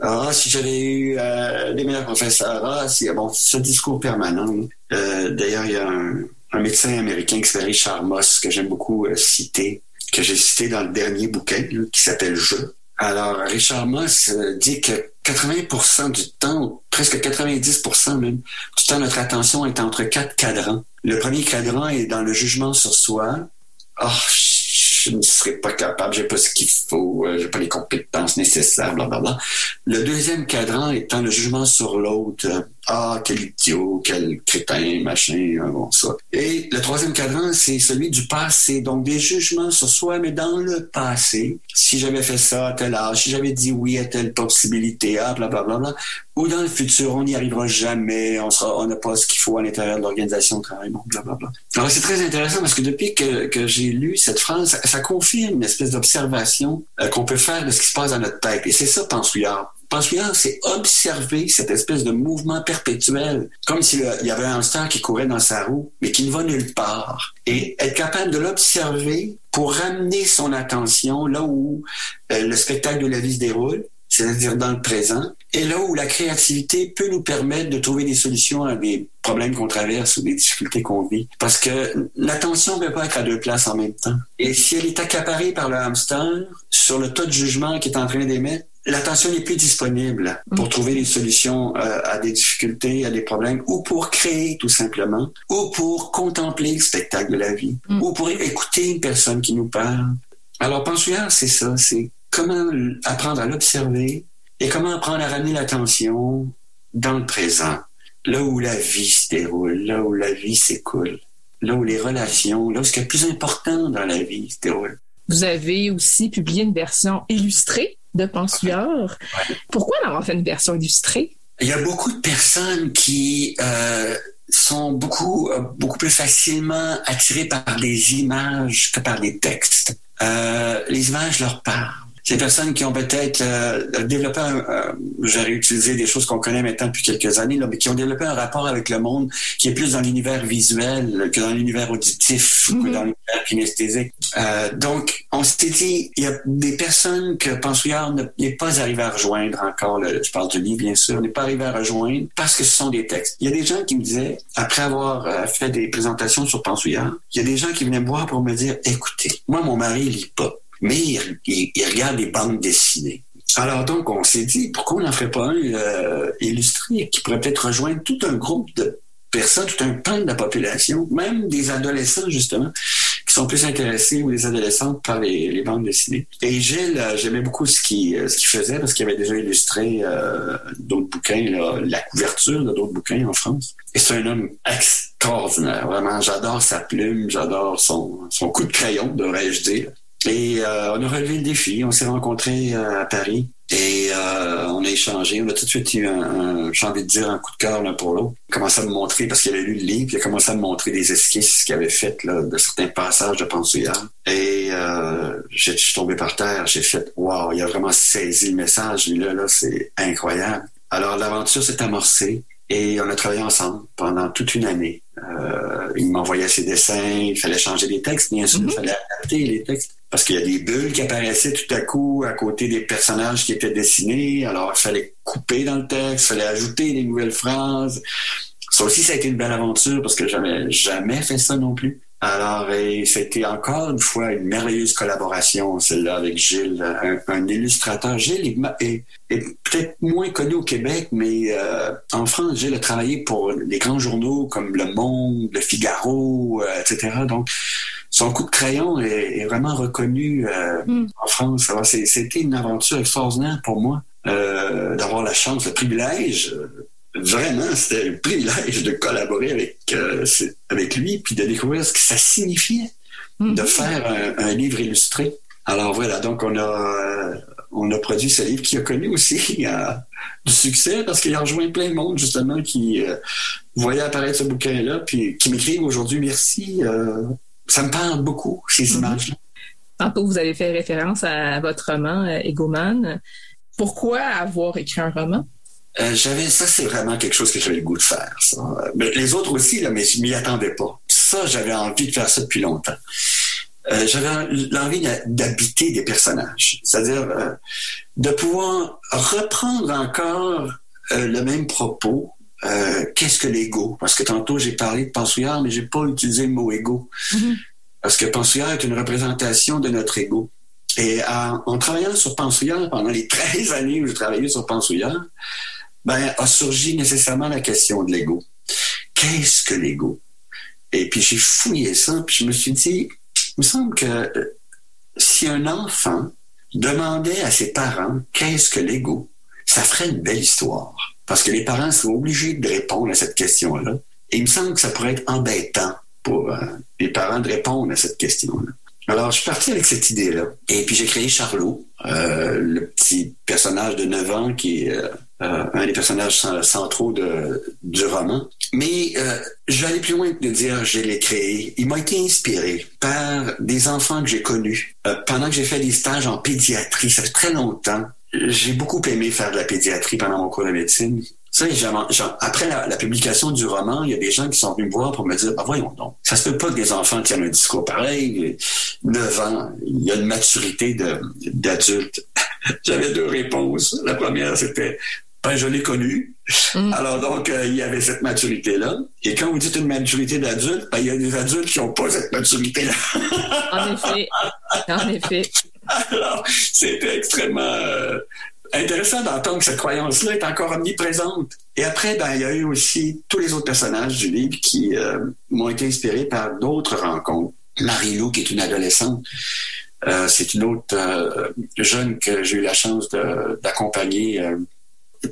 Ah, si j'avais eu des meilleurs professeurs. Ah, si, bon, ce discours permanent. D'ailleurs, il y a un, médecin américain qui s'appelle Richard Moss, que j'aime beaucoup citer, que j'ai cité dans le dernier bouquin, qui s'appelle Je alors, Richard Moss euh, dit que 80% du temps, presque 90% même, du temps, notre attention est entre quatre cadrans. Le premier cadran est dans le jugement sur soi. Oh, je ne serais pas capable, j'ai pas ce qu'il faut, euh, j'ai pas les compétences nécessaires, blablabla. Le deuxième cadran étant le jugement sur l'autre. Ah, quel idiot, quel crétin, machin, hein, bon, ça. Et le troisième cadran, c'est celui du passé. Donc, des jugements sur soi, mais dans le passé. Si j'avais fait ça à tel âge, si j'avais dit oui à telle possibilité, ah, blablabla. Ou dans le futur, on n'y arrivera jamais, on sera, n'a pas ce qu'il faut à l'intérieur de l'organisation de travail, bon, blablabla. Alors, c'est très intéressant parce que depuis que, que j'ai lu cette phrase, ça, confirme une espèce d'observation euh, qu'on peut faire de ce qui se passe dans notre tête. Et c'est ça, Pensouillard Pensouillard, c'est observer cette espèce de mouvement perpétuel, comme s'il y avait un hamster qui courait dans sa roue, mais qui ne va nulle part. Et être capable de l'observer pour ramener son attention là où euh, le spectacle de la vie se déroule, c'est-à-dire dans le présent, et là où la créativité peut nous permettre de trouver des solutions à des problèmes qu'on traverse ou des difficultés qu'on vit. Parce que l'attention ne peut pas être à deux places en même temps. Et si elle est accaparée par le hamster sur le tas de jugement qui est en train d'émettre, l'attention n'est plus disponible pour mm. trouver des solutions euh, à des difficultés, à des problèmes, ou pour créer tout simplement, ou pour contempler le spectacle de la vie, mm. ou pour écouter une personne qui nous parle. Alors, pensouillard, c'est ça, c'est comment apprendre à l'observer et comment apprendre à ramener l'attention dans le présent, là où la vie se déroule, là où la vie s'écoule, là où les relations, là où ce qui est le plus important dans la vie se déroule. Vous avez aussi publié une version illustrée de Pensouillard. Pourquoi avoir fait une version illustrée? Il y a beaucoup de personnes qui euh, sont beaucoup, euh, beaucoup plus facilement attirées par des images que par des textes. Euh, les images leur parlent ces personnes qui ont peut-être euh, développé un, euh, j'ai réutilisé des choses qu'on connaît maintenant depuis quelques années, là, mais qui ont développé un rapport avec le monde qui est plus dans l'univers visuel que dans l'univers auditif que mm-hmm. dans l'univers kinesthésique. Euh, donc, on s'était dit, il y a des personnes que Pensouillard n'est pas arrivé à rejoindre encore, le, je parle du livre bien sûr, n'est pas arrivé à rejoindre parce que ce sont des textes. Il y a des gens qui me disaient, après avoir euh, fait des présentations sur Pensouillard, il y a des gens qui venaient me voir pour me dire, écoutez, moi mon mari lit pas mais il, regarde les bandes dessinées. Alors donc, on s'est dit, pourquoi on n'en ferait pas un euh, illustré qui pourrait peut-être rejoindre tout un groupe de personnes, tout un pan de la population, même des adolescents justement, qui sont plus intéressés ou des adolescentes par les, bandes dessinées. Et Gilles, euh, j'aimais beaucoup ce qu'il euh, ce qu'il faisait parce qu'il avait déjà illustré d'autres bouquins, la couverture de d'autres bouquins en France. Et c'est un homme extraordinaire, vraiment. J'adore sa plume, j'adore son coup de crayon, devrais-je dire. Et euh, on a relevé le défi. On s'est rencontrés euh, à Paris et euh, on a échangé. On a tout de suite eu un, j'ai envie de dire, un coup de cœur l'un pour l'autre. Il a commencé à me montrer, parce qu'il avait lu le livre, il a commencé à me montrer des esquisses qu'il avait faites là, de certains passages de Pensouillard. Et euh, je suis tombé par terre. J'ai fait, waouh, il a vraiment saisi le message. Lui, là, là c'est incroyable. Alors l'aventure s'est amorcée. Et on a travaillé ensemble pendant toute une année. Euh, il m'envoyait ses dessins, il fallait changer les textes, bien sûr, il mm-hmm. fallait adapter les textes parce qu'il y a des bulles qui apparaissaient tout à coup à côté des personnages qui étaient dessinés. Alors, il fallait couper dans le texte, il fallait ajouter des nouvelles phrases. Ça aussi, ça a été une belle aventure parce que j'avais jamais fait ça non plus. Alors, et c'était encore une fois une merveilleuse collaboration, celle-là, avec Gilles, un, illustrateur. Gilles est, peut-être moins connu au Québec, mais euh, en France, Gilles a travaillé pour des grands journaux comme Le Monde, Le Figaro, euh, etc. Donc, son coup de crayon est, vraiment reconnu euh, hmm. en France. c'était une aventure extraordinaire pour moi d'avoir la chance, le privilège. Vraiment, c'était le privilège de collaborer avec, euh, avec lui puis de découvrir ce que ça signifiait hmm. de faire un, livre illustré. Alors voilà, donc on a on a produit ce livre qui a connu aussi du succès parce qu'il a rejoint plein de monde justement qui voyait apparaître ce bouquin-là puis qui m'écrivent aujourd'hui merci ça me parle beaucoup, ces mhm. images-là. Tantôt, vous avez fait référence à votre roman, euh, Egoman. Pourquoi avoir écrit un roman? Euh, j'avais ça, c'est vraiment quelque chose que j'avais le goût de faire. Mais les autres aussi, là, mais je m'y attendais pas. Ça, j'avais envie de faire ça depuis longtemps. Euh, j'avais l'envie d'habiter des personnages, c'est-à-dire de pouvoir reprendre encore le même propos, euh, qu'est-ce que l'ego? Parce que tantôt, j'ai parlé de pensouillard, mais j'ai pas utilisé le mot ego. Mm-hmm. Parce que pensouillard est une représentation de notre ego. Et en, travaillant sur Pensouillard, pendant les 13 années où j'ai travaillé sur Pensouillard, ben, a surgi nécessairement la question de l'ego. Qu'est-ce que l'ego? Et puis j'ai fouillé ça, puis je me suis dit, il me semble que euh, si un enfant demandait à ses parents qu'est-ce que l'ego, ça ferait une belle histoire. Parce que les parents sont obligés de répondre à cette question-là. Et il me semble que ça pourrait être embêtant pour euh, les parents de répondre à cette question-là. Alors, je suis parti avec cette idée-là. Et puis, j'ai créé Charlot, euh, le petit personnage de 9 ans qui euh, un des personnages centraux du roman. Mais vais aller plus loin que de dire je l'ai créé. Il m'a été inspiré par des enfants que j'ai connus pendant que j'ai fait des stages en pédiatrie. Ça fait très longtemps. J'ai beaucoup aimé faire de la pédiatrie pendant mon cours de médecine après la, publication du roman, il y a des gens qui sont venus me voir pour me dire, bah voyons donc, ça se peut pas que des enfants tiennent un discours pareil, 9 ans, il y a une maturité d'adulte. J'avais deux réponses. La première, c'était, ben, je l'ai connu. Mm. Alors donc, euh, il y avait cette maturité-là. Et quand vous dites une maturité d'adulte, ben, il y a des adultes qui n'ont pas cette maturité-là. en effet. En effet. Alors, c'était extrêmement... Euh, intéressant d'entendre que cette croyance-là est encore omniprésente. Et après, ben, il y a eu aussi tous les autres personnages du livre qui euh, m'ont été inspirés par d'autres rencontres. Marie-Lou, qui est une adolescente, c'est une autre jeune que j'ai eu la chance d'accompagner.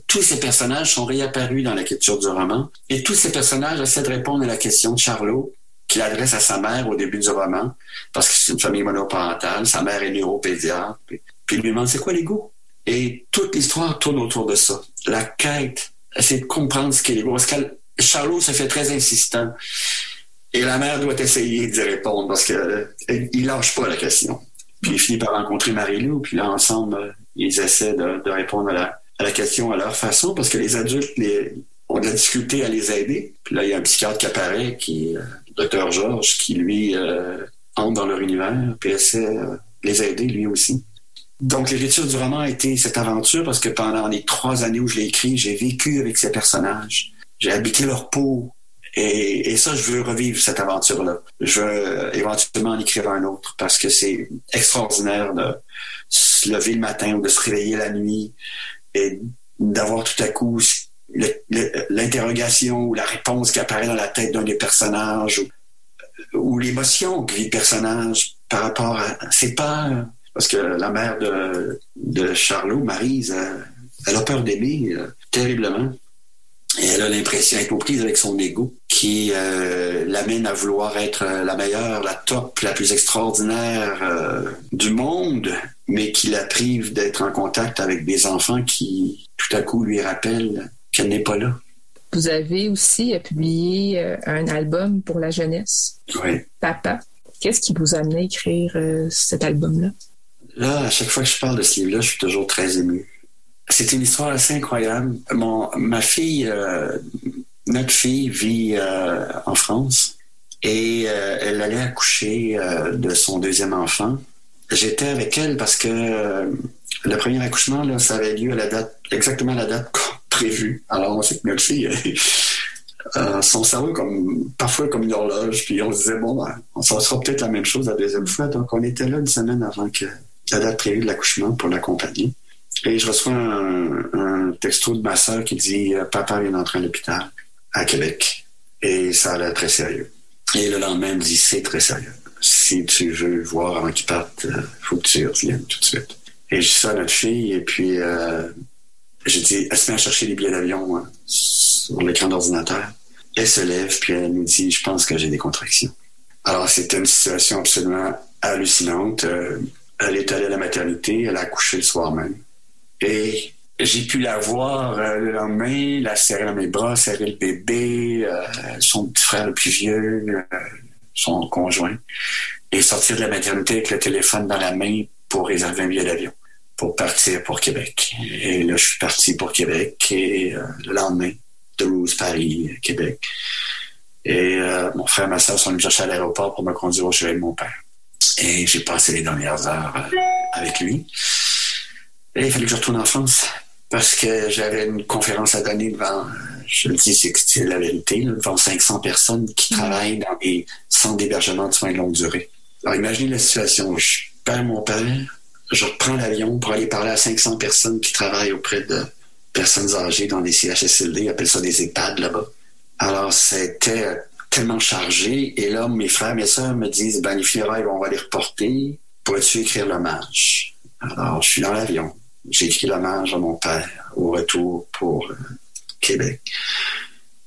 Tous ces personnages sont réapparus dans l'écriture du roman et tous ces personnages essaient de répondre à la question de Charlot qu'il adresse à sa mère au début du roman parce que c'est une famille monoparentale, sa mère est neuropédiatre, puis, il lui demande c'est quoi l'ego? Et toute l'histoire tourne autour de ça. La quête, c'est de comprendre ce qu'est l'ego. Parce que Charlot se fait très insistant. Et la mère doit essayer d'y répondre parce qu'il il lâche pas la question. Puis il finit par rencontrer Marie-Lou, puis là, ensemble, ils essaient de, répondre à la, question à leur façon parce que les adultes ont de la difficulté à les aider. Puis là, il y a un psychiatre qui apparaît, qui est euh, docteur Georges, qui lui euh, entre dans leur univers, puis essaie de euh, les aider lui aussi. Donc, l'écriture du roman a été cette aventure parce que pendant les trois années où je l'ai écrit, j'ai vécu avec ces personnages. J'ai habité leur peau. Et, et, ça, je veux revivre cette aventure-là. Je veux éventuellement en écrire un autre parce que c'est extraordinaire de se lever le matin ou de se réveiller la nuit d'avoir tout à coup l'interrogation ou la réponse qui apparaît dans la tête d'un des personnages ou, l'émotion que vit le personnage par rapport à ses peurs, parce que la mère de, de Charlot, Marise, elle a peur d'aimer euh, terriblement. Et elle a l'impression d'être aux prises avec son ego qui euh, l'amène à vouloir être la meilleure, la top, la plus extraordinaire du monde, mais qui la prive d'être en contact avec des enfants qui tout à coup lui rappellent qu'elle n'est pas là. Vous avez aussi publié un album pour la jeunesse. Oui. Papa. Qu'est-ce qui vous a amené à écrire cet album-là? Là, à chaque fois que je parle de ce livre-là, je suis toujours très ému. C'est une histoire assez incroyable. Mon, ma fille, euh, notre fille vit euh, en France et euh, elle allait accoucher de son deuxième enfant. J'étais avec elle parce que le premier accouchement, là, ça avait lieu à la date, exactement à la date prévue. Alors, on sait que notre fille, son cerveau comme parfois comme une horloge, puis on se disait bon, ben, ça sera peut-être la même chose la deuxième fois. Donc, on était là une semaine avant que la date prévue de l'accouchement pour l'accompagner. Et je reçois un, texto de ma soeur qui dit euh, Papa vient d'entrer à l'hôpital à Québec. Et ça a l'air très sérieux. Et le lendemain, elle me dit C'est très sérieux. Si tu veux voir avant qu'il parte, il euh, faut que tu reviennes tout de suite. Et je dis ça à notre fille, et puis euh, j'ai dit Elle se met à chercher les billets d'avion hein, sur l'écran d'ordinateur. Elle se lève, puis elle nous dit Je pense que j'ai des contractions. Alors, c'était une situation absolument hallucinante. Euh, elle est allée à la maternité, elle a accouché le soir même. Et j'ai pu la voir euh, le lendemain, la serrer dans mes bras, serrer le bébé, euh, son petit frère le plus vieux, euh, son conjoint, et sortir de la maternité avec le téléphone dans la main pour réserver un billet d'avion, pour partir pour Québec. Et là, je suis parti pour Québec, et le lendemain, Toulouse, Paris, Québec. Et mon frère et ma soeur sont venus chercher à l'aéroport pour me conduire au chevet de mon père. Et j'ai passé les dernières heures avec lui. Il fallait que je retourne en France parce que j'avais une conférence à donner devant, je le dis, c'est la vérité, devant 500 personnes qui mm. travaillent dans des centres d'hébergement de soins de longue durée. Alors imaginez la situation. Je perds mon père, je reprends l'avion pour aller parler à 500 personnes qui travaillent auprès de personnes âgées dans des CHSLD, ils appellent ça des EHPAD là-bas. Alors, c'était tellement chargé. Et là, mes frères, mes soeurs me disent, ben, les funérailles, on va les reporter. Pourrais-tu écrire l'hommage? Alors, je suis dans l'avion. J'ai écrit l'hommage à mon père au retour pour euh, Québec.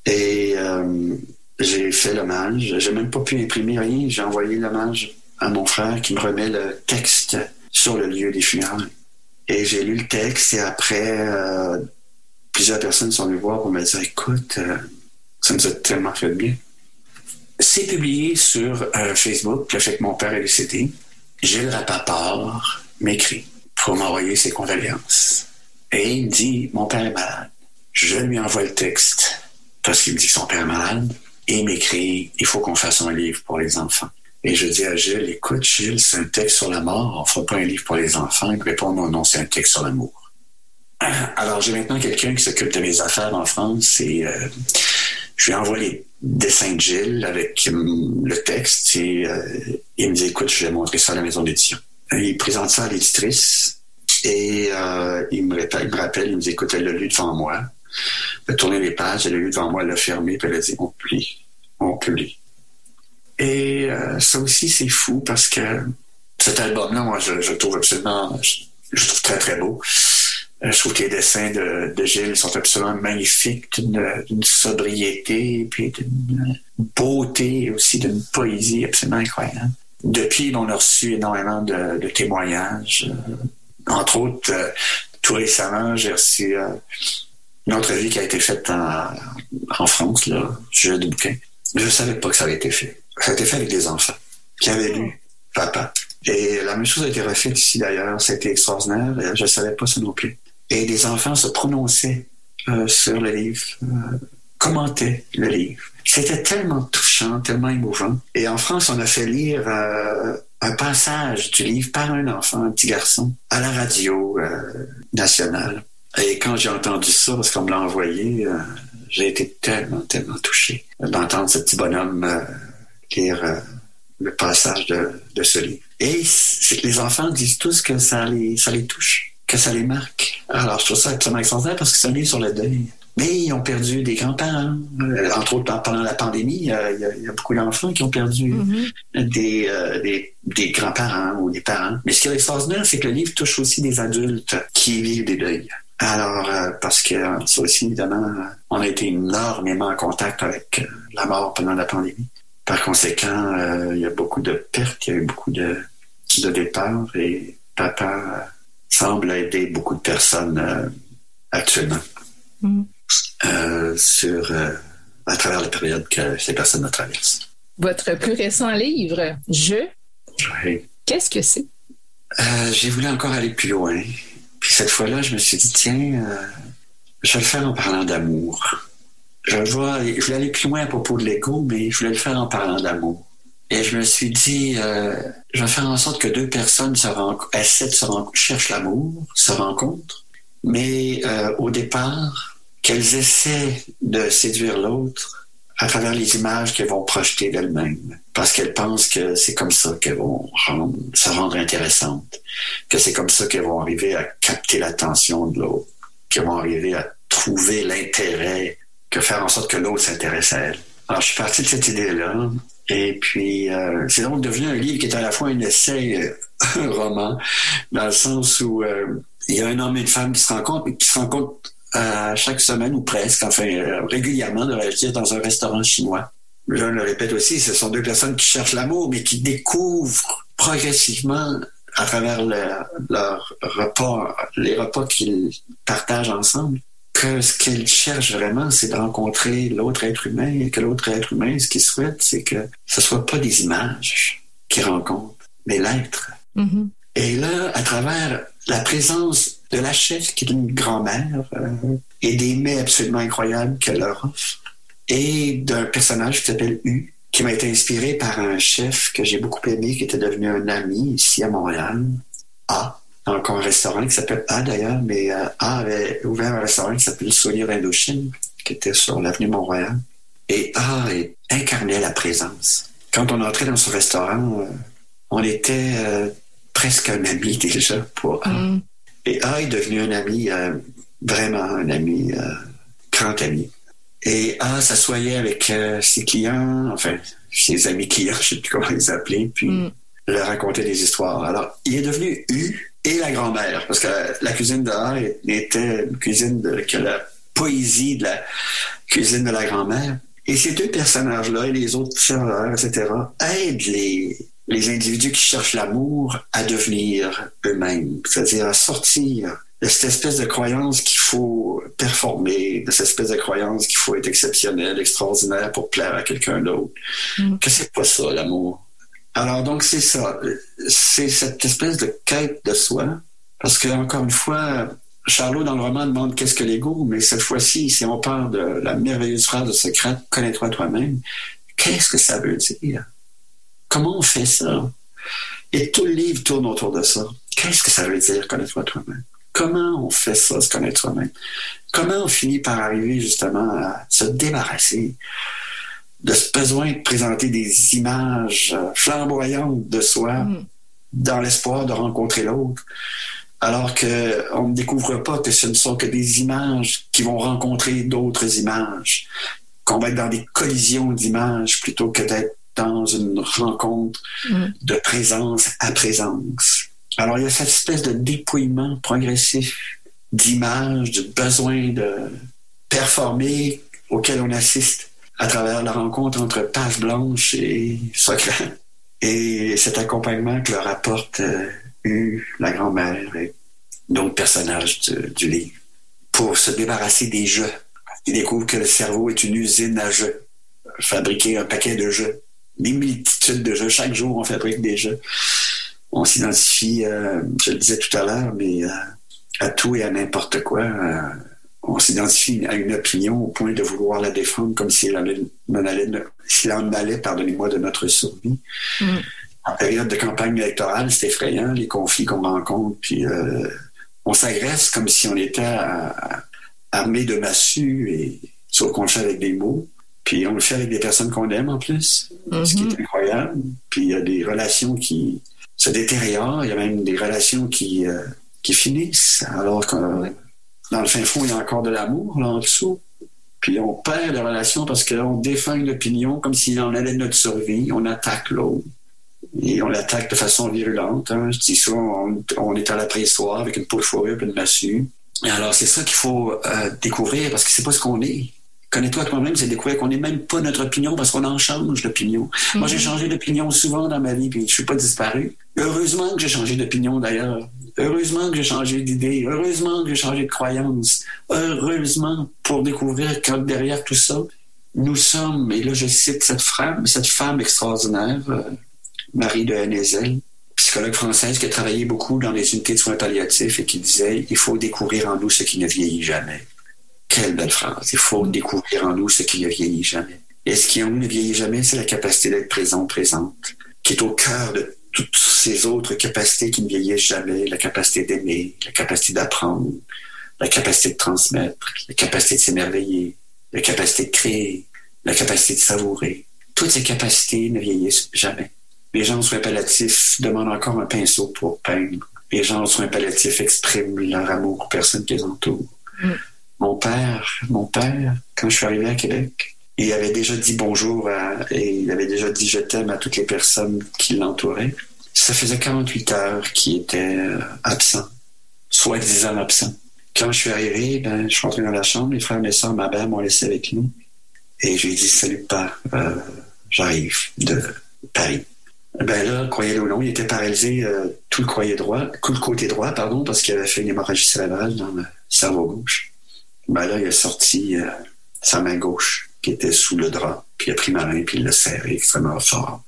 Et euh, j'ai fait l'hommage. J'ai même pas pu imprimer rien. J'ai envoyé l'hommage à mon frère qui me remet le texte sur le lieu des funérailles. Et j'ai lu le texte et après, euh, plusieurs personnes sont venues voir pour me dire, écoute, ça nous a tellement fait de bien. C'est publié sur Facebook, le fait que mon père est décédé. Gilles Rapaport m'écrit pour m'envoyer ses condoléances. Et il me dit, mon père est malade. Je lui envoie le texte parce qu'il me dit son père est malade. Et il m'écrit, il faut qu'on fasse un livre pour les enfants. Et je dis à Gilles, écoute, Gilles, c'est un texte sur la mort, on fera pas un livre pour les enfants. Il répond, non, non, c'est un texte sur l'amour. Alors, j'ai maintenant quelqu'un qui s'occupe de mes affaires en France et euh, je lui envoie les dessins de Gilles avec hum, le texte et euh, il me dit, écoute, je vais montrer ça à la maison d'édition. Il présente ça à l'éditrice et euh, il, me rappelle, il me dit, écoute, elle l'a lu devant moi. Elle a tourné les pages, elle l'a lu devant moi, elle l'a fermé, puis elle a dit, on publie, on publie. Et euh, ça aussi, c'est fou parce que cet album-là, moi, je, je trouve absolument, je, je, trouve très, très beau. Euh, je trouve que les dessins de, de Gilles sont absolument magnifiques, d'une sobriété, puis d'une beauté, aussi d'une poésie absolument incroyable. Depuis, on a reçu énormément de, témoignages. Euh, entre autres, euh, tout récemment, j'ai reçu euh, une entrevue qui a été faite en, France, là, sujet du bouquin. Je savais pas que ça avait été fait. Ça a été fait avec des enfants qui avaient lu Papa. Et la même chose a été refaite ici d'ailleurs. Été extraordinaire. Je ne savais pas ça non plus. Et des enfants se prononçaient euh, sur le livre, euh, commentaient le livre. C'était tellement touchant, tellement émouvant. Et en France, on a fait lire euh, un passage du livre par un enfant, un petit garçon, à la radio euh, nationale. Et quand j'ai entendu ça, parce qu'on me l'a envoyé, euh, j'ai été tellement, tellement touché d'entendre ce petit bonhomme lire le passage de, ce livre. Et les enfants disent tous que ça les, ça les touche, que ça les marque. Alors, je trouve ça absolument extraordinaire parce que c'est un livre sur le deuil. Mais ils ont perdu des grands-parents. Euh, entre autres, pendant la pandémie, il y a, il y a beaucoup d'enfants qui ont perdu mm -hmm. des, euh, des, des grands-parents ou des parents. Mais ce qui est extraordinaire, c'est que le livre touche aussi des adultes qui vivent des deuils. Alors, euh, parce que ça aussi, évidemment, on a été énormément en contact avec la mort pendant la pandémie. Par conséquent, il y a beaucoup de pertes, il y a eu beaucoup de, de départs et papa semble aider beaucoup de personnes actuellement mm. Euh, sur, à travers la période que ces personnes traversent. Votre plus récent livre, Je, oui. qu'est-ce que c'est? J'ai voulu encore aller plus loin. Puis cette fois-là, je me suis dit, tiens, je vais le faire en parlant d'amour je vois, je voulais aller plus loin à propos de l'ego, mais je voulais le faire en parlant d'amour. Et je me suis dit, euh, je vais faire en sorte que deux personnes se rencontrent, essaient de se rencontrent, cherchent l'amour, se rencontrent, mais euh, au départ, qu'elles essaient de séduire l'autre à travers les images qu'elles vont projeter d'elles-mêmes, parce qu'elles pensent que c'est comme ça qu'elles vont se rendre intéressantes, que c'est comme ça qu'elles vont arriver à capter l'attention de l'autre, qu'elles vont arriver à trouver l'intérêt que faire en sorte que l'autre s'intéresse à elle. Alors, je suis parti de cette idée-là. Et puis, euh, c'est donc devenu un livre qui est à la fois un essai, un roman, dans le sens où euh, il y a un homme et une femme qui se rencontrent, mais qui se rencontrent à chaque semaine ou presque, enfin régulièrement, de réagir dans un restaurant chinois. Je le répète aussi, ce sont deux personnes qui cherchent l'amour, mais qui découvrent progressivement à travers leur, leur repas, les repas qu'ils partagent ensemble, que ce qu'elle cherche vraiment, c'est de rencontrer l'autre être humain et que l'autre être humain, ce qu'il souhaite, c'est que ce soit pas des images qu'il rencontre, mais l'être. Mm -hmm. Et là, à travers la présence de la chef, qui est une grand-mère, euh, et des mets absolument incroyables qu'elle leur offre, et d'un personnage qui s'appelle U, qui m'a été inspiré par un chef que j'ai beaucoup aimé, qui était devenu un ami ici à Montréal, A, encore un restaurant qui s'appelle A d'ailleurs, mais euh, A avait ouvert un restaurant qui s'appelle Souvenir d'Indochine, qui était sur l'avenue Mont-Royal. Et A incarnait la présence. Quand on entrait dans ce restaurant, euh, on était presque un ami déjà pour A. Mm. Et A est devenu un ami, euh, vraiment un ami, euh, grand ami. Et A s'assoyait avec euh, ses clients, enfin, ses amis clients, je ne sais plus comment les appeler, puis Mm. leur racontait des histoires. Alors, il est devenu U et la grand-mère, parce que la, la cuisine de A était une cuisine de, que la poésie de la cuisine de la grand-mère. Et ces deux personnages-là et les autres serveurs, etc., aident les, les individus qui cherchent l'amour à devenir eux-mêmes, c'est-à-dire à sortir de cette espèce de croyance qu'il faut performer, de cette espèce de croyance qu'il faut être exceptionnel, extraordinaire pour plaire à quelqu'un d'autre. Mm. Que c'est pas ça, l'amour. Alors donc c'est ça, c'est cette espèce de quête de soi, parce que encore une fois, Charlot dans le roman demande qu'est-ce que l'ego, mais cette fois-ci, si on parle de la merveilleuse phrase de Socrate, connais-toi toi-même, qu'est-ce que ça veut dire? Comment on fait ça? Et tout le livre tourne autour de ça. Qu'est-ce que ça veut dire connais-toi toi-même? Comment on fait ça, se connaître soi-même? Comment on finit par arriver justement à se débarrasser de ce besoin de présenter des images euh, flamboyantes de soi Mm. dans l'espoir de rencontrer l'autre, alors que on ne découvre pas que ce ne sont que des images qui vont rencontrer d'autres images, qu'on va être dans des collisions d'images plutôt que d'être dans une rencontre Mm. de présence à présence. Alors il y a cette espèce de dépouillement progressif d'images, du besoin de performer auquel on assiste à travers la rencontre entre Page Blanche et Socrate. Et cet accompagnement que leur apporte euh, U, la grand-mère et d'autres personnages du, du livre pour se débarrasser des jeux. Ils découvrent que le cerveau est une usine à jeux. Fabriquer un paquet de jeux, des multitudes de jeux. Chaque jour, on fabrique des jeux. On s'identifie, euh, je le disais tout à l'heure, mais euh, à tout et à n'importe quoi. Euh, on s'identifie à une opinion au point de vouloir la défendre comme s'il en allait, en allait, s'il en allait pardonnez-moi, de notre survie. Mm. En période de campagne électorale, c'est effrayant, les conflits qu'on rencontre, puis on s'agresse comme si on était à- à- armé de massues, et, sauf qu'on le fait avec des mots. Puis on le fait avec des personnes qu'on aime en plus, ce qui est incroyable. Puis il y a des relations qui se détériorent, il y a même des relations qui, euh, qui finissent, alors que dans le fin fond, il y a encore de l'amour là en dessous. Puis on perd la relation parce qu'on défend une opinion comme s'il en allait de notre survie. On attaque l'autre. Et on l'attaque de façon virulente. hein. Je dis souvent, on, on est à la préhistoire avec une peau de fourrure et une massue. Et alors, c'est ça qu'il faut euh, découvrir parce que c'est pas ce qu'on est. Connais-toi toi-même, c'est découvrir qu'on n'est même pas notre opinion parce qu'on en change d'opinion. Moi, j'ai changé d'opinion souvent dans ma vie puis je suis pas disparu. Heureusement que j'ai changé d'opinion d'ailleurs. Heureusement que j'ai changé d'idée. Heureusement que j'ai changé de croyance. Heureusement pour découvrir que derrière tout ça, nous sommes, et là je cite cette femme, cette femme extraordinaire, euh, Marie de Hennezel, psychologue française qui a travaillé beaucoup dans les unités de soins palliatifs et qui disait il faut découvrir en nous ce qui ne vieillit jamais. Quelle belle phrase. Il faut découvrir en nous ce qui ne vieillit jamais. Et ce qui en nous ne vieillit jamais, c'est la capacité d'être présent, présente, qui est au cœur de toutes ces autres capacités qui ne vieillissent jamais, la capacité d'aimer, la capacité d'apprendre, la capacité de transmettre, la capacité de s'émerveiller, la capacité de créer, la capacité de savourer. Toutes ces capacités ne vieillissent jamais. Les gens en soins palliatifs demandent encore un pinceau pour peindre. Les gens en soins palliatifs expriment leur amour aux personnes qui les entourent. Mm. Mon père, mon père, quand je suis arrivé à Québec, il avait déjà dit bonjour et il avait déjà dit je t'aime à toutes les personnes qui l'entouraient. Ça faisait 48 heures qu'il était euh, absent, soi-disant absent. Quand je suis arrivé, ben, je suis rentré dans la chambre, les frères et sœurs, ma mère m'ont laissé avec nous. Et j'ai dit salut père, euh, j'arrive de Paris. Ben là, croyez-le ou non, il était paralysé euh, tout le droit, tout le côté droit, pardon, parce qu'il avait fait une hémorragie cérébrale dans le cerveau gauche. Ben là, il a sorti euh, sa main gauche qui était sous le drap, puis il a pris ma main, puis il l'a serré extrêmement fort,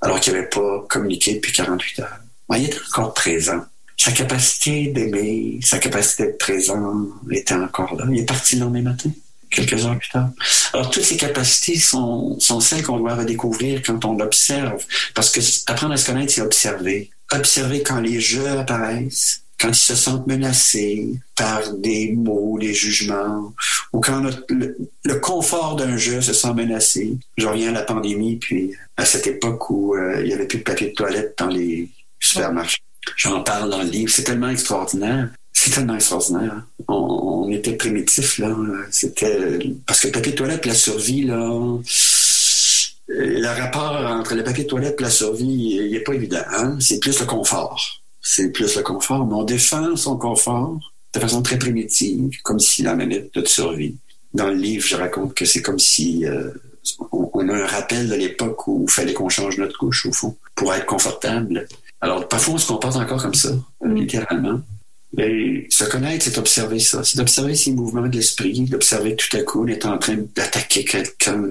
alors qu'il n'avait pas communiqué depuis 48 heures. Ben, il était encore présent. Sa capacité d'aimer, sa capacité d'être présent était encore là. Il est parti le lendemain matin, quelques heures plus tard. Alors, toutes ces capacités sont, sont celles qu'on doit redécouvrir quand on observe. Parce que apprendre à se connaître, c'est observer. Observer quand les jeux apparaissent, quand ils se sentent menacés par des mots, des jugements, ou quand le, confort d'un jeu se sent menacé. Je reviens à la pandémie, puis à cette époque où euh, il n'y avait plus de papier de toilette dans les supermarchés. J'en parle dans le livre. C'est tellement extraordinaire. C'est tellement extraordinaire. On, était primitifs, là. C'était. Parce que le papier de toilette, la survie, là. Le rapport entre le papier de toilette et la survie, il n'est pas évident. Hein? C'est plus le confort. C'est plus le confort. Mais on défend son confort de façon très primitive, comme s'il en avait de survie. Dans le livre, je raconte que c'est comme si euh, on, a un rappel de l'époque où il fallait qu'on change notre couche, au fond, pour être confortable. Alors, parfois, on se comporte encore comme ça, mm. littéralement. Mais se connaître, c'est observer ça. C'est d'observer ces mouvements de l'esprit, d'observer tout à coup, on est en train d'attaquer quelqu'un,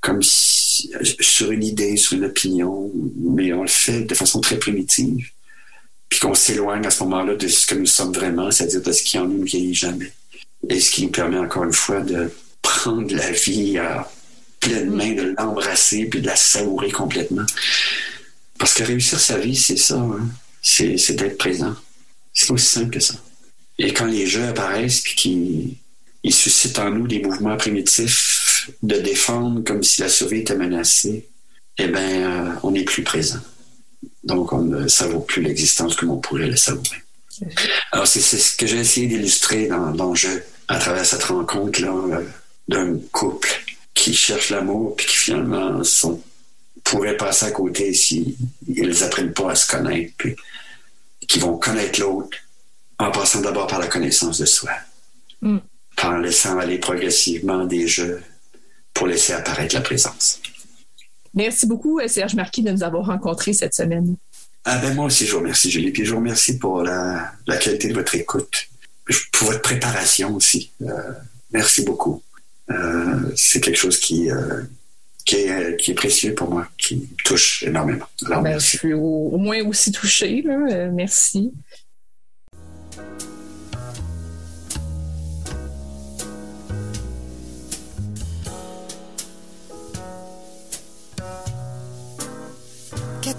comme si, sur une idée, sur une opinion, mais on le fait de façon très primitive. Puis qu'on s'éloigne à ce moment-là de ce que nous sommes vraiment, c'est-à-dire de ce qui en nous ne vieillit jamais. Et ce qui nous permet encore une fois de prendre la vie à pleine main, de l'embrasser puis de la savourer complètement. Parce que réussir sa vie, c'est ça. Hein. C'est, d'être présent. C'est aussi simple que ça. Et quand les jeux apparaissent puis qu'ils suscitent en nous des mouvements primitifs de défendre comme si la survie était menacée, eh bien, euh, on n'est plus présent. Donc, on ne savoure plus l'existence comme on pourrait le savourer. Alors, c'est, ce que j'ai essayé d'illustrer dans, dans le jeu à travers cette rencontre-là euh, d'un couple qui cherche l'amour puis qui finalement sont, pourraient passer à côté si ils apprennent pas à se connaître puis qui vont connaître l'autre en passant d'abord par la connaissance de soi, mm. en laissant aller progressivement des jeux pour laisser apparaître la présence. Merci beaucoup, Serge Marquis, de nous avoir rencontrés cette semaine. Ah ben moi aussi, je vous remercie, Julie. Puis je vous remercie pour la, la qualité de votre écoute, pour votre préparation aussi. Euh, merci beaucoup. Euh, c'est quelque chose qui, euh, qui, est, qui, est, précieux pour moi, qui me touche énormément. Alors, ben, je suis au, moins aussi touchée. Là. Euh, merci.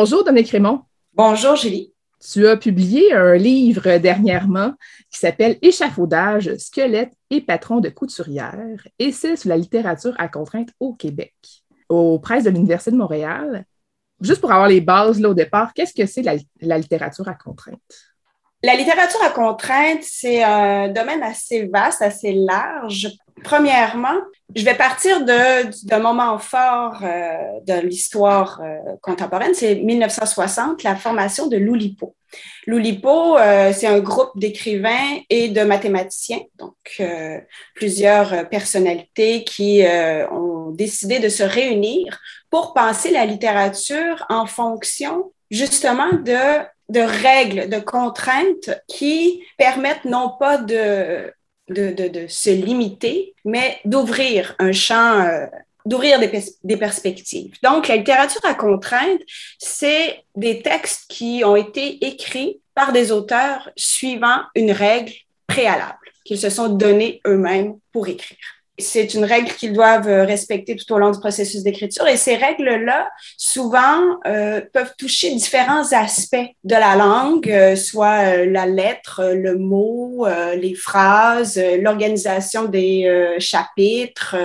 Bonjour, Dominique Raymond. Bonjour, Julie. Tu as publié un livre dernièrement qui s'appelle Échafaudage, squelette et patron de couturière, essai sur la littérature à contrainte au Québec, aux presses de l'Université de Montréal. Juste pour avoir les bases là, au départ, qu'est-ce que c'est la, la littérature à contrainte? La littérature à contrainte, c'est un domaine assez vaste, assez large. Premièrement, je vais partir d'un moment fort euh, de l'histoire euh, contemporaine, c'est 1960, la formation de l'Oulipo. L'Oulipo, euh, c'est un groupe d'écrivains et de mathématiciens, donc plusieurs personnalités qui ont décidé de se réunir pour penser la littérature en fonction justement de de règles, de contraintes qui permettent non pas de, de, de, se limiter, mais d'ouvrir un champ, euh, d'ouvrir des, des, perspectives. Donc, la littérature à contraintes, c'est des textes qui ont été écrits par des auteurs suivant une règle préalable qu'ils se sont donnés eux-mêmes pour écrire c'est une règle qu'ils doivent euh, respecter tout au long du processus d'écriture. Et ces règles-là, souvent, euh, peuvent toucher différents aspects de la langue, euh, soit la lettre, le mot, les phrases, l'organisation des chapitres,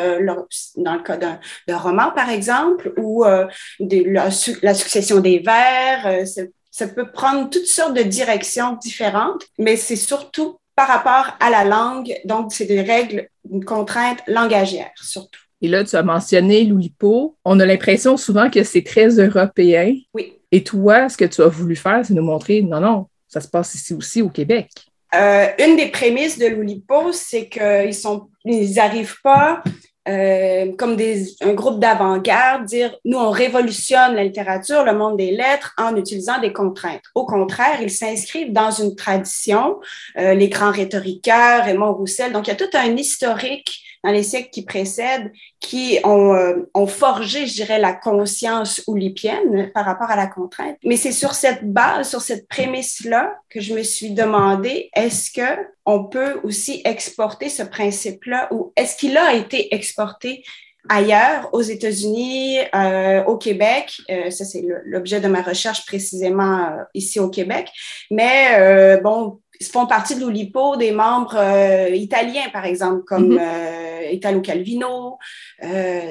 dans le cas d'un roman, par exemple, ou la, succession des vers. ça peut prendre toutes sortes de directions différentes, mais c'est surtout par rapport à la langue. Donc, c'est des règles, une contrainte langagière surtout. Et là, tu as mentionné l'Oulipo. On a l'impression souvent que c'est très européen. Oui. Et toi, ce que tu as voulu faire, c'est nous montrer, non, non, ça se passe ici aussi au Québec. Euh, une des prémices de l'Oulipo, c'est qu'ils sont, ils n'arrivent pas euh, comme des, un groupe d'avant-garde, dire nous, on révolutionne la littérature, le monde des lettres en utilisant des contraintes. Au contraire, ils s'inscrivent dans une tradition, euh, les grands rhétoriqueurs, Raymond Roussel. Donc, il y a tout un historique dans les siècles qui précèdent qui ont, euh, ont forgé, je dirais, la conscience oulipienne par rapport à la contrainte. Mais c'est sur cette base, sur cette prémisse-là que je me suis demandé, est-ce que on peut aussi exporter ce principe-là ou est-ce qu'il a été exporté ailleurs, aux États-Unis, euh, au Québec? Euh, ça, c'est l'objet de ma recherche précisément euh, ici au Québec. Mais euh, bon, font partie de l'Oulipo des membres euh, italiens, par exemple, comme mm-hmm. Italo Calvino,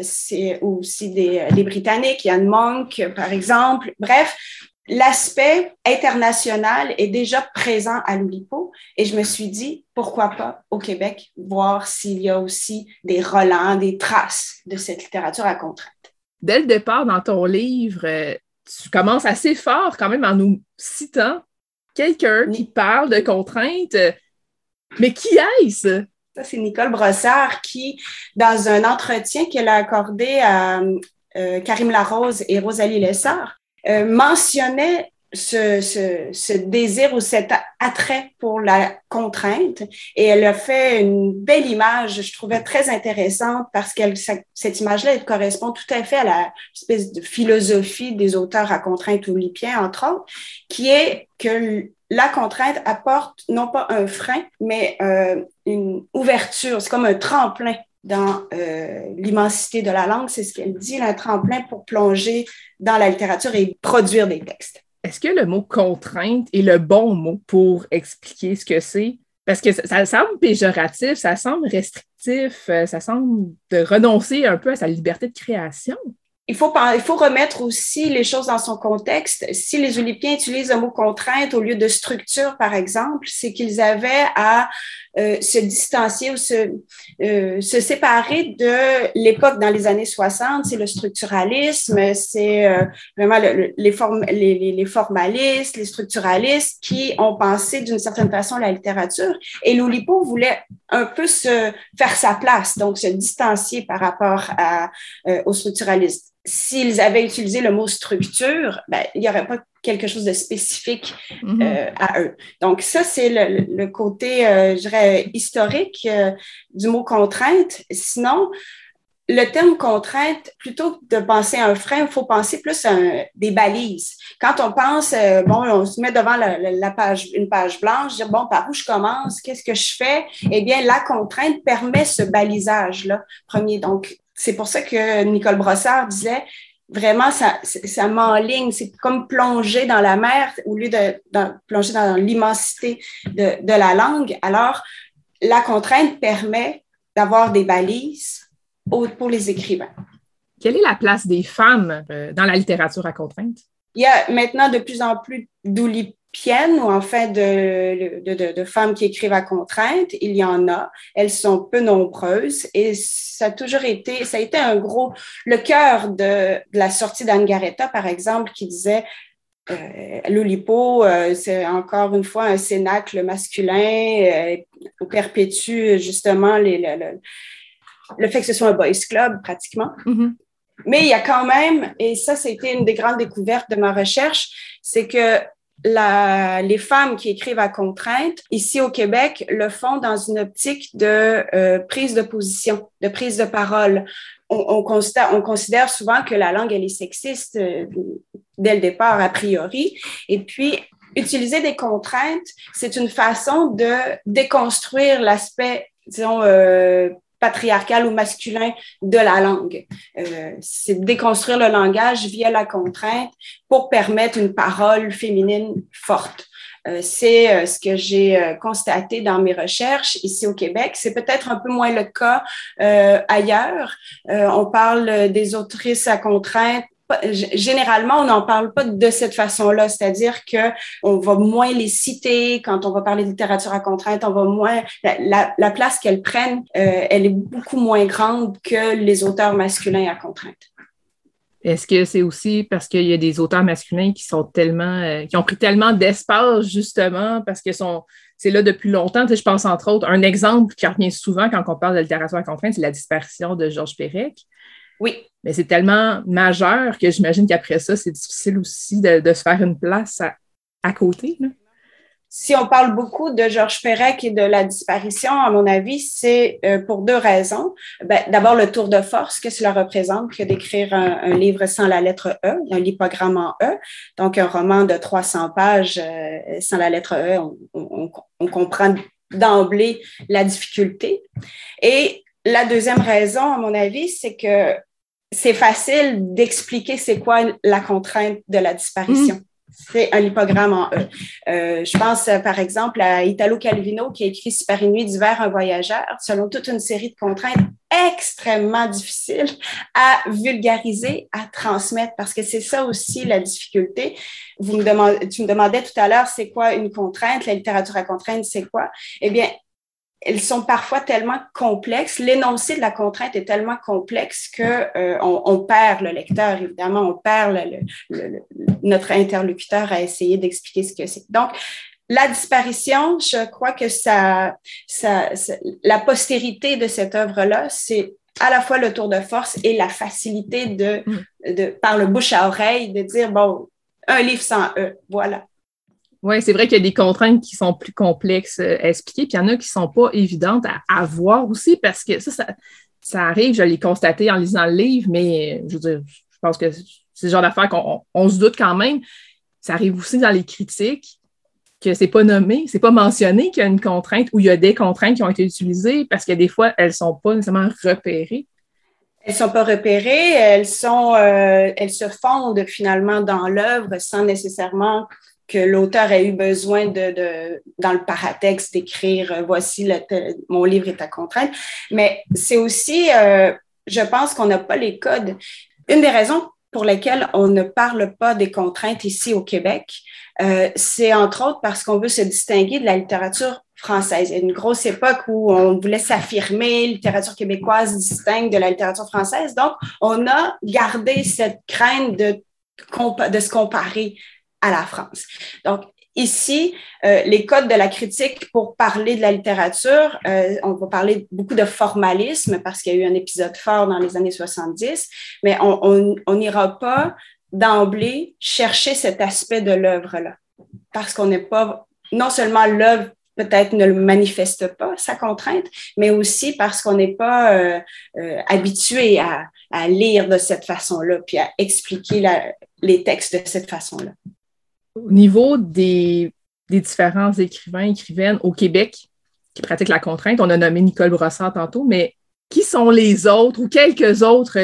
c'est aussi des, des Britanniques, Yann Monk, par exemple. Bref, l'aspect international est déjà présent à l'Oulipo et je me suis dit, pourquoi pas au Québec, voir s'il y a aussi des relents, des traces de cette littérature à contrainte. Dès le départ, dans ton livre, euh, tu commences assez fort quand même en nous citant quelqu'un qui parle de contraintes. Mais qui est-ce? Ça, c'est Nicole Brossard qui, dans un entretien qu'elle a accordé à euh, Karim Larose et Rosalie Lessard, euh, mentionnait ce, ce, ce, désir ou cet attrait pour la contrainte. Et elle a fait une belle image, je trouvais très intéressante parce que cette image-là elle correspond tout à fait à la espèce de philosophie des auteurs à contrainte oulipiens, entre autres, qui est que la contrainte apporte non pas un frein, mais euh, une ouverture, c'est comme un tremplin dans euh, l'immensité de la langue, c'est ce qu'elle dit, un tremplin pour plonger dans la littérature et produire des textes. Est-ce que le mot contrainte est le bon mot pour expliquer ce que c'est? Parce que ça, semble péjoratif, ça semble restrictif, euh, ça semble de renoncer un peu à sa liberté de création il faut, il faut remettre aussi les choses dans son contexte. Si les Olympiens utilisent le mot contrainte au lieu de structure, par exemple, c'est qu'ils avaient à euh, se distancier ou se, euh, se séparer de l'époque dans les années 60. C'est le structuralisme, c'est euh, vraiment le, les, form les, les, formalistes, les structuralistes qui ont pensé d'une certaine façon la littérature. Et l'Oulipo voulait un peu se faire sa place, donc se distancier par rapport à, euh, aux structuralistes s'ils avaient utilisé le mot structure, ben, il n'y aurait pas quelque chose de spécifique mm-hmm. euh, à eux. Donc, ça, c'est le, le, côté, euh, je dirais, historique euh, du mot contrainte. Sinon, le terme contrainte, plutôt que de penser à un frein, il faut penser plus à des balises. Quand on pense, euh, bon, on se met devant la, la, page, une page blanche, dire, bon, par où je commence, qu'est-ce que je fais? Eh bien, la contrainte permet ce balisage-là, premier. Donc, c'est pour ça que Nicole Brossard disait vraiment, ça, ça m'enligne. C'est comme plonger dans la mer au lieu de, plonger dans l'immensité de, de la langue. Alors, la contrainte permet d'avoir des balises pour les écrivains. Quelle est la place des femmes euh, dans la littérature à contrainte? Il y a maintenant de plus en plus d'oulies ou en fait de, de, de, femmes qui écrivent à contrainte. Il y en a. Elles sont peu nombreuses et ça a toujours été, ça a été un gros, le cœur de, de la sortie d'Anne Garetta, par exemple, qui disait euh, L'Oulipo, euh, c'est encore une fois un cénacle masculin, euh, perpétue justement les, le, le, fait que ce soit un boys club pratiquement. Mm-hmm. Mais il y a quand même, et ça, c'était une des grandes découvertes de ma recherche, c'est que la, les femmes qui écrivent à contrainte, ici au Québec, le font dans une optique de euh, prise de position, de prise de parole. On, on, considère, on considère souvent que la langue, elle est sexiste euh, dès le départ, a priori. Et puis, utiliser des contraintes, c'est une façon de déconstruire l'aspect, disons, euh, patriarcal ou masculin de la langue. Euh, c'est déconstruire le langage via la contrainte pour permettre une parole féminine forte. Euh, c'est euh, ce que j'ai constaté dans mes recherches ici au Québec. C'est peut-être un peu moins le cas ailleurs. on parle des autrices à contrainte généralement, on n'en parle pas de cette façon-là, c'est-à-dire que on va moins les citer quand on va parler de littérature à contrainte, on va moins la, la, place qu'elles prennent, euh, elle est beaucoup moins grande que les auteurs masculins à contrainte. Est-ce que c'est aussi parce qu'il y a des auteurs masculins qui sont tellement, euh, qui ont pris tellement d'espace justement parce que c'est là depuis longtemps. je pense entre autres, un exemple qui revient souvent quand on parle de littérature à contrainte, c'est la disparition de Georges Perec. Oui. Mais c'est tellement majeur que j'imagine qu'après ça, c'est difficile aussi de, se faire une place à, côté. Là si on parle beaucoup de Georges Perec et de la disparition, à mon avis, c'est euh, pour deux raisons. Ben, d'abord, le tour de force que cela représente que d'écrire un, livre sans la lettre E, un lipogramme en E, donc un roman de 300 pages euh, sans la lettre E, on, on comprend d'emblée la difficulté. Et la deuxième raison, à mon avis, c'est que c'est facile d'expliquer c'est quoi la contrainte de la disparition. Mm c'est un lipogramme en E. Euh, je pense, euh, par exemple, à Italo Calvino qui a écrit Super nuit d'hiver, un voyageur, selon toute une série de contraintes extrêmement difficiles à vulgariser, à transmettre, parce que c'est ça aussi la difficulté. Vous me demandez, tu me demandais tout à l'heure, c'est quoi une contrainte? La littérature à contrainte, c'est quoi? Eh bien, elles sont parfois tellement complexes. L'énoncé de la contrainte est tellement complexe que euh, on, perd le lecteur, évidemment, on perd notre interlocuteur à essayer d'expliquer ce que c'est. Donc, la disparition, je crois que ça, ça, la postérité de cette œuvre-là, c'est à la fois le tour de force et la facilité de, mm. de, par le bouche à oreille, de dire, bon, un livre sans E, voilà. Oui, c'est vrai qu'il y a des contraintes qui sont plus complexes euh, à expliquer, puis il y en a qui ne sont pas évidentes à, voir aussi, parce que ça, ça, arrive, je l'ai constaté en lisant le livre, mais je veux dire, je pense que c'est le genre d'affaire qu'on se doute quand même. Ça arrive aussi dans les critiques que c'est pas nommé, c'est pas mentionné qu'il y a une contrainte ou il y a des contraintes qui ont été utilisées parce que des fois, elles ne sont pas nécessairement repérées. Elles sont pas repérées, elles sont, euh, elles se fondent finalement dans l'œuvre sans nécessairement que l'auteur a eu besoin de, dans le paratexte d'écrire euh, voici mon livre est à contrainte. Mais c'est aussi, euh, je pense qu'on n'a pas les codes. Une des raisons pour lesquelles on ne parle pas des contraintes ici au Québec, euh, c'est entre autres parce qu'on veut se distinguer de la littérature française. Il y a une grosse époque où on voulait s'affirmer, littérature québécoise distincte de la littérature française. Donc, on a gardé cette crainte de, de se comparer à la France. Donc, ici, euh, les codes de la critique pour parler de la littérature, euh, on va parler beaucoup de formalisme parce qu'il y a eu un épisode fort dans les années 70, mais on n'ira pas d'emblée chercher cet aspect de l'œuvre-là parce qu'on n'est pas, non seulement l'œuvre peut-être ne le manifeste pas, sa contrainte, mais aussi parce qu'on n'est pas euh, habitué à, à, lire de cette façon-là, puis à expliquer la, les textes de cette façon-là. Au niveau des, différents écrivains, écrivaines au Québec qui pratiquent la contrainte, on a nommé Nicole Brossard tantôt, mais qui sont les autres ou quelques autres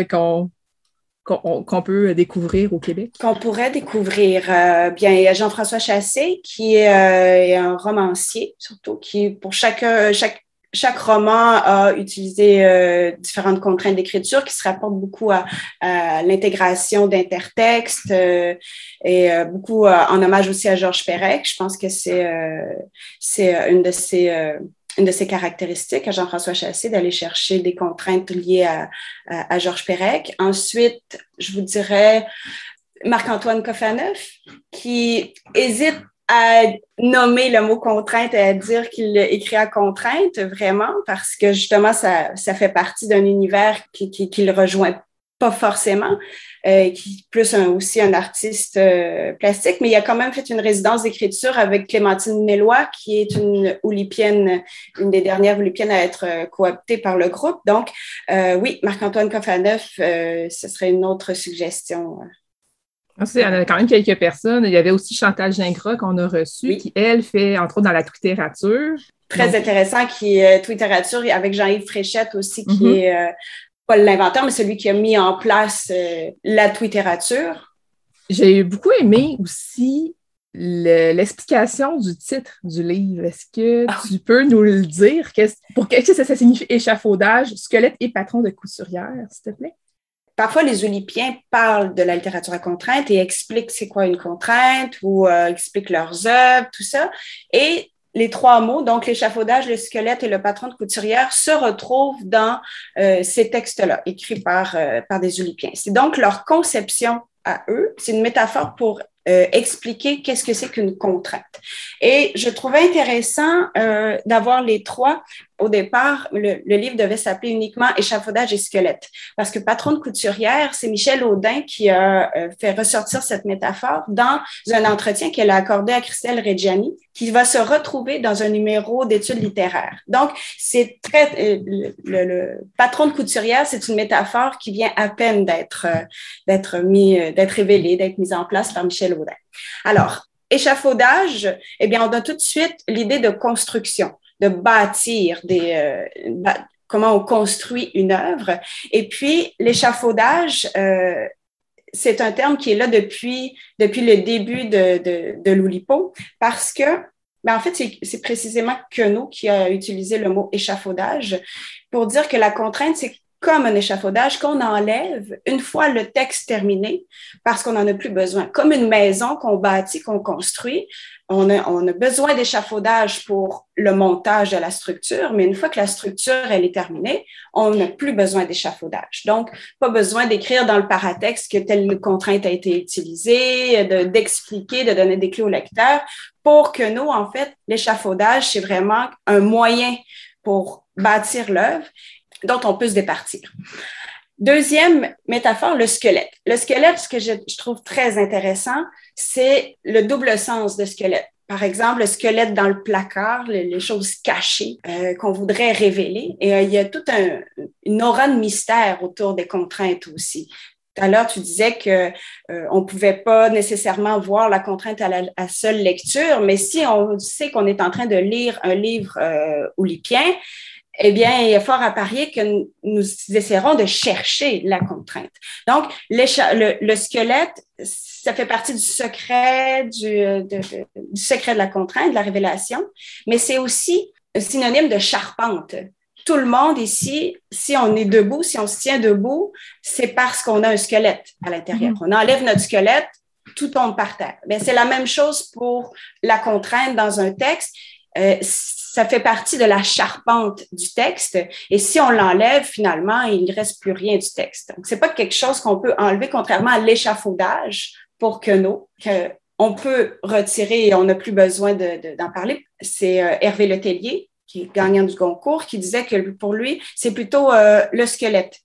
qu'on peut découvrir au Québec? Qu'on pourrait découvrir. Euh, bien, il y a Jean-François Chassé, qui est euh, un romancier, surtout, qui, pour chaque, chaque chaque roman a utilisé euh, différentes contraintes d'écriture qui se rapportent beaucoup à, l'intégration d'intertextes euh, et euh, beaucoup en hommage aussi à Georges Perec. Je pense que c'est c'est une de ses une de ses caractéristiques à Jean-François Chassé d'aller chercher des contraintes liées à, à, à Georges Perec. Ensuite, je vous dirais Marc-Antoine Kofaneuf, qui hésite à nommer le mot contrainte et à dire qu'il écrit à contrainte, vraiment, parce que justement, ça, ça fait partie d'un univers qui, qui, qui, le rejoint pas forcément, euh, qui plus un, aussi un artiste euh, plastique, mais il a quand même fait une résidence d'écriture avec Clémentine Mélois, qui est une oulipienne, une des dernières oulipiennes à être euh, cooptée par le groupe. Donc, euh, oui, Marc-Antoine Kofaneuf, ce serait une autre suggestion. Ah, il y en a quand même quelques personnes. Il y avait aussi Chantal Gingras qu'on a reçu, qui, elle, fait entre autres dans la littérature. Très intéressant, qui est euh, avec Jean-Yves Fréchette aussi, qui mhm. est euh, pas l'inventeur, mais celui qui a mis en place euh, la littérature. J'ai beaucoup aimé aussi l'explication du titre du livre. Est-ce que ah tu peux nous le dire? pour qu'est-ce que ça signifie échafaudage, squelette et patron de couturière, s'il te plaît? Parfois les Olympiens parlent de la littérature à contrainte et expliquent c'est quoi une contrainte ou euh, expliquent leurs œuvres, tout ça. Et les trois mots, donc l'échafaudage, le squelette et le patron de couturière, se retrouvent dans euh, ces textes-là, écrits par, euh, par des Ulipiens. C'est donc leur conception à eux. C'est une métaphore pour expliquer qu'est-ce que c'est qu'une contrainte. Et je trouvais intéressant d'avoir les trois. Au départ, le, livre devait s'appeler uniquement Échafaudage et squelette, parce que patron de couturière, c'est Michel Audin qui a euh, fait ressortir cette métaphore dans un entretien qu'elle a accordé à Christelle Reggiani, qui va se retrouver dans un numéro d'études littéraires. Donc, c'est très le, le, patron de couturière, c'est une métaphore qui vient à peine d'être d'être mis d'être révélée, d'être mise en place par Michel alors, échafaudage, eh bien, on a tout de suite l'idée de construction, de bâtir des, euh, comment on construit une œuvre. Et puis, l'échafaudage, euh, c'est un terme qui est là depuis, depuis le début de, de, de l'Oulipo parce que, ben en fait, c'est précisément Queneau qui a utilisé le mot échafaudage pour dire que la contrainte, c'est comme un échafaudage qu'on enlève une fois le texte terminé parce qu'on n'en a plus besoin. Comme une maison qu'on bâtit, qu'on construit, on a, on a besoin d'échafaudage pour le montage de la structure, mais une fois que la structure elle est terminée, on n'a plus besoin d'échafaudage. Donc, pas besoin d'écrire dans le paratexte que telle contrainte a été utilisée, d'expliquer, de, de donner des clés au lecteur. Pour que nous, en fait, l'échafaudage, c'est vraiment un moyen pour bâtir l'œuvre dont on peut se départir. Deuxième métaphore, le squelette. Le squelette, ce que je, trouve très intéressant, c'est le double sens de squelette. Par exemple, le squelette dans le placard, les, choses cachées euh, qu'on voudrait révéler. Et euh, il y a toute un, une aura de mystère autour des contraintes aussi. Tout à l'heure, tu disais que euh, on pouvait pas nécessairement voir la contrainte à la seule lecture, mais si on sait qu'on est en train de lire un livre euh, oulipien, eh bien, il est fort à parier que nous essaierons de chercher la contrainte. Donc, le, le squelette, ça fait partie du secret, du, du secret de la contrainte, de la révélation, mais c'est aussi un synonyme de charpente. Tout le monde ici, si on est debout, si on se tient debout, c'est parce qu'on a un squelette à l'intérieur. Mm-hmm. On enlève notre squelette, tout tombe par terre. c'est la même chose pour la contrainte dans un texte. Euh, ça fait partie de la charpente du texte. Et si on l'enlève, finalement, il ne reste plus rien du texte. Donc, c'est pas quelque chose qu'on peut enlever, contrairement à l'échafaudage pour Queneau, qu'on peut retirer et on n'a plus besoin d'en parler. C'est euh, Hervé Letellier, qui est gagnant du concours, qui disait que pour lui, c'est plutôt euh, le squelette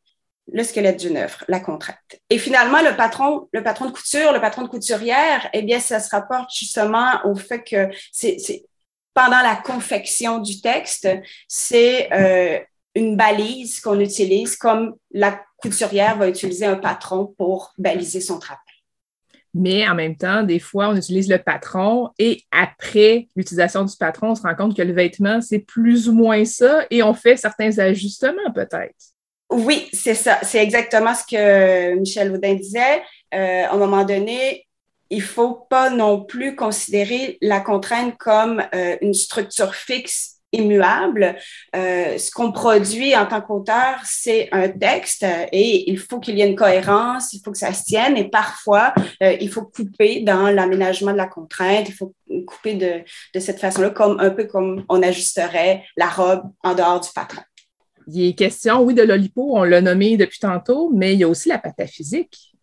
le squelette d'une œuvre, la contrainte. Et finalement, le patron, le patron de couture, le patron de couturière, eh bien, ça se rapporte justement au fait que c'est pendant la confection du texte, c'est euh, une balise qu'on utilise comme la couturière va utiliser un patron pour baliser son travail. Mais en même temps, des fois, on utilise le patron et après l'utilisation du patron, on se rend compte que le vêtement, c'est plus ou moins ça et on fait certains ajustements peut-être. Oui, c'est ça. C'est exactement ce que Michel Audin disait. Euh, à un moment donné, il faut pas non plus considérer la contrainte comme euh, une structure fixe immuable. Euh, ce qu'on produit en tant qu'auteur, c'est un texte et il faut qu'il y ait une cohérence, il faut que ça se tienne et parfois, euh, il faut couper dans l'aménagement de la contrainte, il faut couper de, de cette façon-là, comme un peu comme on ajusterait la robe en dehors du patron. Il est question, oui, de l'olipo, on l'a nommé depuis tantôt, mais il y a aussi la pataphysique.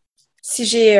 Si j'ai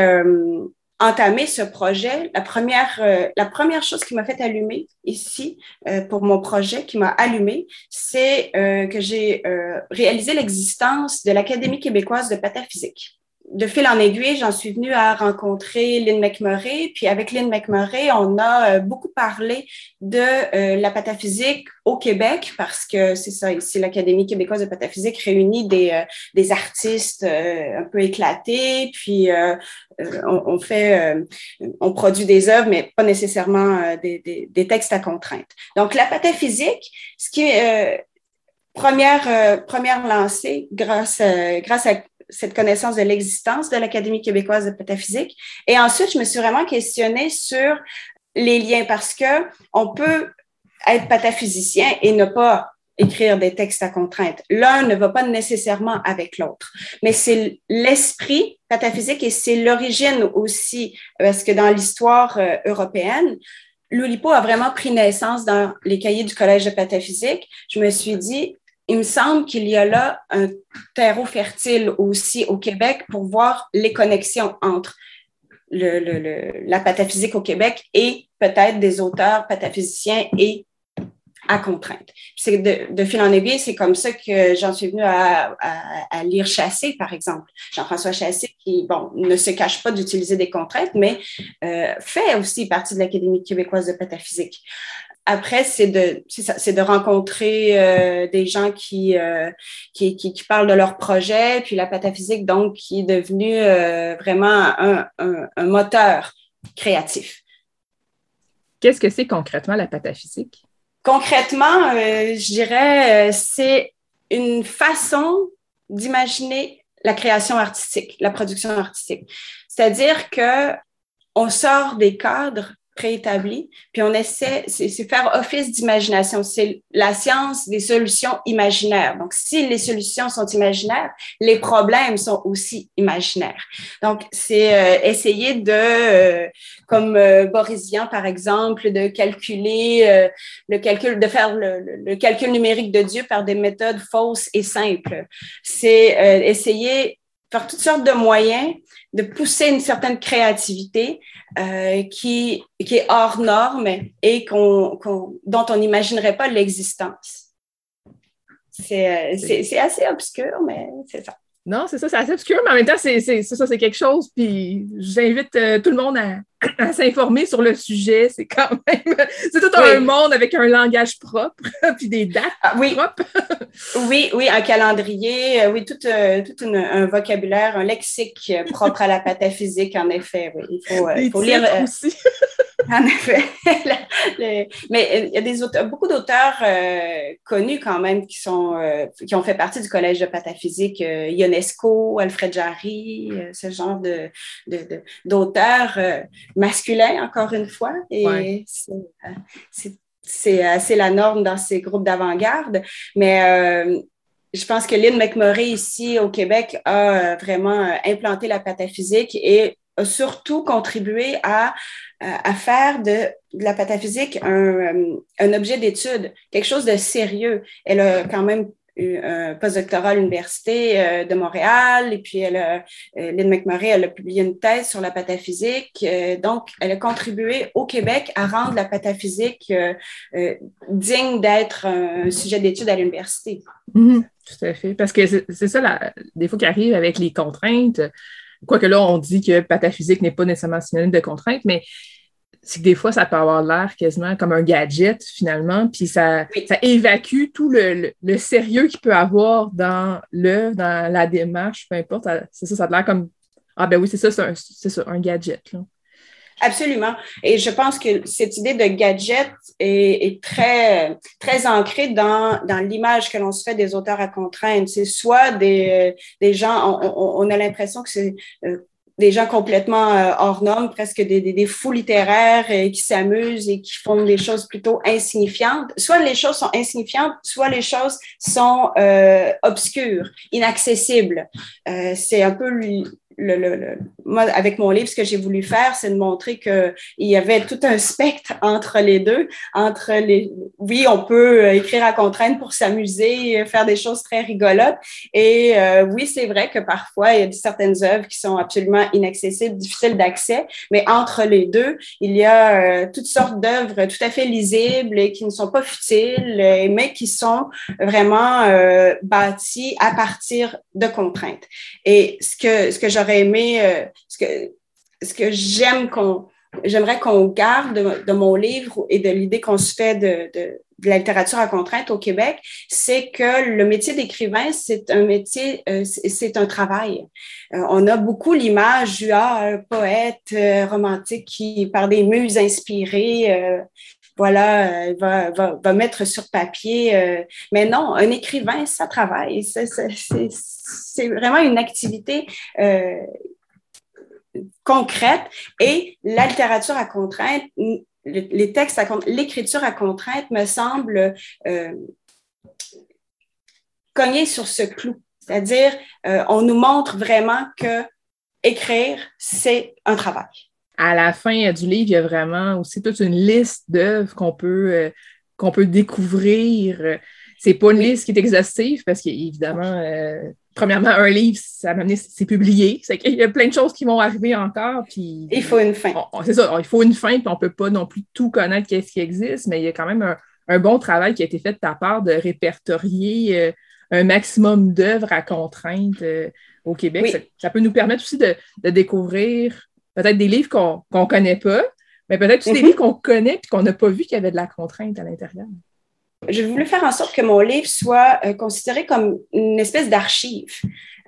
entamer ce projet, la première, euh, la première chose qui m'a fait allumer ici euh, pour mon projet, qui m'a allumé, c'est euh, que j'ai réalisé l'existence de l'Académie québécoise de pataphysique de fil en aiguille, j'en suis venue à rencontrer Lynn McMurray. Puis avec Lynn McMurray, on a euh, beaucoup parlé de euh, la pataphysique au Québec parce que c'est ça, ici l'Académie québécoise de pataphysique réunit des, euh, des artistes un peu éclatés. Puis on, fait, on produit des œuvres, mais pas nécessairement des, des, textes à contrainte. Donc la pataphysique, ce qui est première, première lancée grâce, grâce à cette connaissance de l'existence de l'Académie québécoise de pataphysique. Et ensuite, je me suis vraiment questionnée sur les liens parce que on peut être pataphysicien et ne pas écrire des textes à contrainte. L'un ne va pas nécessairement avec l'autre, mais c'est l'esprit pataphysique et c'est l'origine aussi, parce que dans l'histoire euh, européenne, l'Oulipo a vraiment pris naissance dans les cahiers du Collège de pataphysique, je me suis dit, il me semble qu'il y a là un terreau fertile aussi au Québec pour voir les connexions entre la pataphysique au Québec et peut-être des auteurs pataphysiciens et à contrainte. De, fil en aiguille, c'est comme ça que j'en suis venue à, à, lire Chassé, par exemple. Jean-François Chassé, qui, bon, ne se cache pas d'utiliser des contraintes, mais euh, fait aussi partie de l'Académie québécoise de pataphysique. Après, c'est de, c'est de rencontrer euh, des gens qui, euh, qui, qui, qui, parlent de leur projet, puis la pataphysique, donc, qui est devenue euh, vraiment un, un, un moteur créatif. Qu'est-ce que c'est concrètement la pataphysique? Concrètement, euh, je dirais, euh, c'est une façon d'imaginer la création artistique, la production artistique. C'est-à-dire que on sort des cadres préétabli, puis on essaie, c'est faire office d'imagination. C'est la science des solutions imaginaires. Donc, si les solutions sont imaginaires, les problèmes sont aussi imaginaires. Donc, c'est euh, essayer de, euh, comme euh, par exemple, de calculer euh, le calcul, de faire le, le, calcul numérique de Dieu par des méthodes fausses et simples. C'est essayer faire toutes sortes de moyens de pousser une certaine créativité euh, qui, qui est hors norme et qu'on, qu'on, dont on n'imaginerait pas l'existence. C'est, c'est, c'est assez obscur, mais c'est ça. Non, c'est ça, c'est assez obscur, mais en même temps, c'est, c'est, ça, c'est quelque chose. Puis j'invite euh, tout le monde à, à s'informer sur le sujet. C'est quand même. C'est tout un monde avec un langage propre, puis des dates ah, oui. propres. oui, oui, un calendrier, euh, oui, tout, euh, tout une, un vocabulaire, un lexique propre à la pataphysique, en effet. Oui. Il faut, lire. aussi. En effet. mais il y a des auteurs, beaucoup d'auteurs euh, connus quand même qui sont euh, qui ont fait partie du collège de pataphysique, euh, Ionesco, Alfred Jarry, ce genre de, d'auteurs masculins encore une fois. Et c'est assez la norme dans ces groupes d'avant-garde. Mais je pense que Lynn McMurray ici au Québec a vraiment implanté la pataphysique et a surtout contribué à à faire de, de, la pataphysique un, euh, un objet d'étude, quelque chose de sérieux. Elle a quand même postdoctorat à l'Université euh, de Montréal et puis elle a, euh, Lynn McMurray, elle a publié une thèse sur la pataphysique. donc, elle a contribué au Québec à rendre la pataphysique digne d'être un sujet d'étude à l'université. Mm-hmm. tout à fait. Parce que c'est ça, la, des fois, qui arrive avec les contraintes. Quoique là, on dit que pataphysique n'est pas nécessairement synonyme de contrainte, mais c'est que des fois, ça peut avoir l'air quasiment comme un gadget, finalement, puis ça, ça évacue tout le, le, sérieux qu'il peut avoir dans l'œuvre, dans la démarche, peu importe. C'est ça, ça a l'air comme Ah ben oui, c'est ça, c'est un, un gadget. Là. Absolument. Et je pense que cette idée de gadget est, est très, très ancrée dans, dans l'image que l'on se fait des auteurs à contrainte. C'est soit des, des gens, on, on a l'impression que c'est euh, des gens complètement euh, hors normes, presque des, des, des fous littéraires euh, qui s'amusent et qui font des choses plutôt insignifiantes. Soit les choses sont insignifiantes, soit les choses sont euh, obscures, inaccessibles. Euh, c'est un peu moi, avec mon livre, ce que j'ai voulu faire, c'est de montrer qu'il y avait tout un spectre entre les deux. Entre les, oui, on peut euh, écrire à contrainte pour s'amuser, faire des choses très rigolotes. Et euh, oui, c'est vrai que parfois, il y a certaines œuvres qui sont absolument inaccessibles, difficiles d'accès. Mais entre les deux, il y a euh, toutes sortes d'œuvres tout à fait lisibles et qui ne sont pas futiles, mais qui sont vraiment euh, bâties à partir de contraintes. Et ce que, ce que j'aurais aimé, euh, ce que, ce que j'aime qu'on, j'aimerais qu'on garde de, mon livre et de l'idée qu'on se fait de, de, de, la littérature à contrainte au Québec, c'est que le métier d'écrivain, c'est un métier, euh, c'est un travail. Euh, on a beaucoup l'image du ah, un poète romantique qui, par des muses inspirées, voilà, va, va, mettre sur papier. mais non, un écrivain, ça travaille. C'est vraiment une activité euh, concrète et la littérature à contrainte, les textes à l'écriture à contrainte me semble euh, cogner sur ce clou. C'est-à-dire, euh, on nous montre vraiment que écrire, c'est un travail. À la fin du livre, il y a vraiment aussi toute une liste d'œuvres qu'on peut, euh, qu'on peut découvrir. C'est pas une liste qui est exhaustive parce qu'évidemment, euh, premièrement, un livre, ça c'est publié. C'est qu'il y a plein de choses qui vont arriver encore. Puis, il faut une fin. C'est ça, il faut une fin, puis on peut pas non plus tout connaître qu'est-ce qui existe, mais il y a quand même un, bon travail qui a été fait de ta part de répertorier euh, un maximum d'œuvres à contrainte au Québec. Ça, peut nous permettre aussi de, de découvrir peut-être des livres qu'on ne connaît pas, mais peut-être aussi des mhm. livres qu'on connaît et qu'on n'a pas vu qu'il y avait de la contrainte à l'intérieur. Je voulais faire en sorte que mon livre soit euh, considéré comme une espèce d'archive,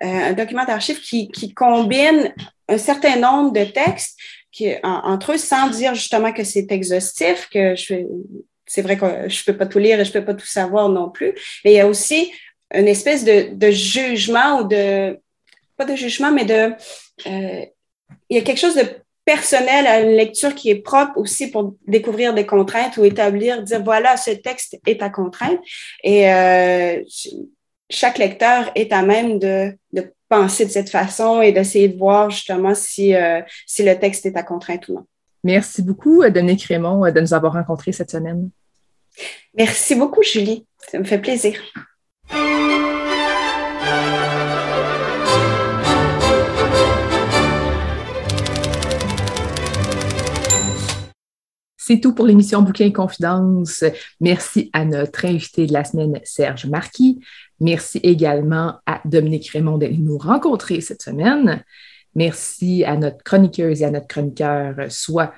euh, un document d'archive qui, qui, combine un certain nombre de textes qui, entre eux sans dire justement que c'est exhaustif, que je c'est vrai que je ne peux pas tout lire et je ne peux pas tout savoir non plus, mais il y a aussi une espèce de, de jugement ou de, pas de jugement, mais de, euh, il y a quelque chose de personnel à une lecture qui est propre aussi pour découvrir des contraintes ou établir, dire voilà, ce texte est à contrainte. Et euh, chaque lecteur est à même de, de, penser de cette façon et d'essayer de voir justement si, euh, si le texte est à contrainte ou non. Merci beaucoup, Dominique Raymond, de nous avoir rencontrés cette semaine. Merci beaucoup, Julie. Ça me fait plaisir. C'est tout pour l'émission Bouquin et Confidence. Merci à notre invité de la semaine, Serge Marquis. Merci également à Dominique Raymond d'être nous rencontrer cette semaine. Merci à notre chroniqueuse et à notre chroniqueur, soit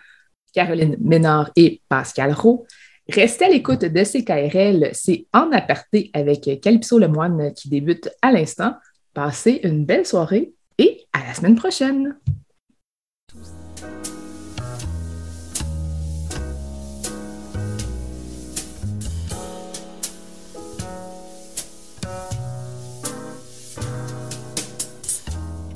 Caroline Ménard et Pascal Roux. Restez à l'écoute de CKRL. C'est en aparté avec Calypso Lemoine qui débute à l'instant. Passez une belle soirée et à la semaine prochaine.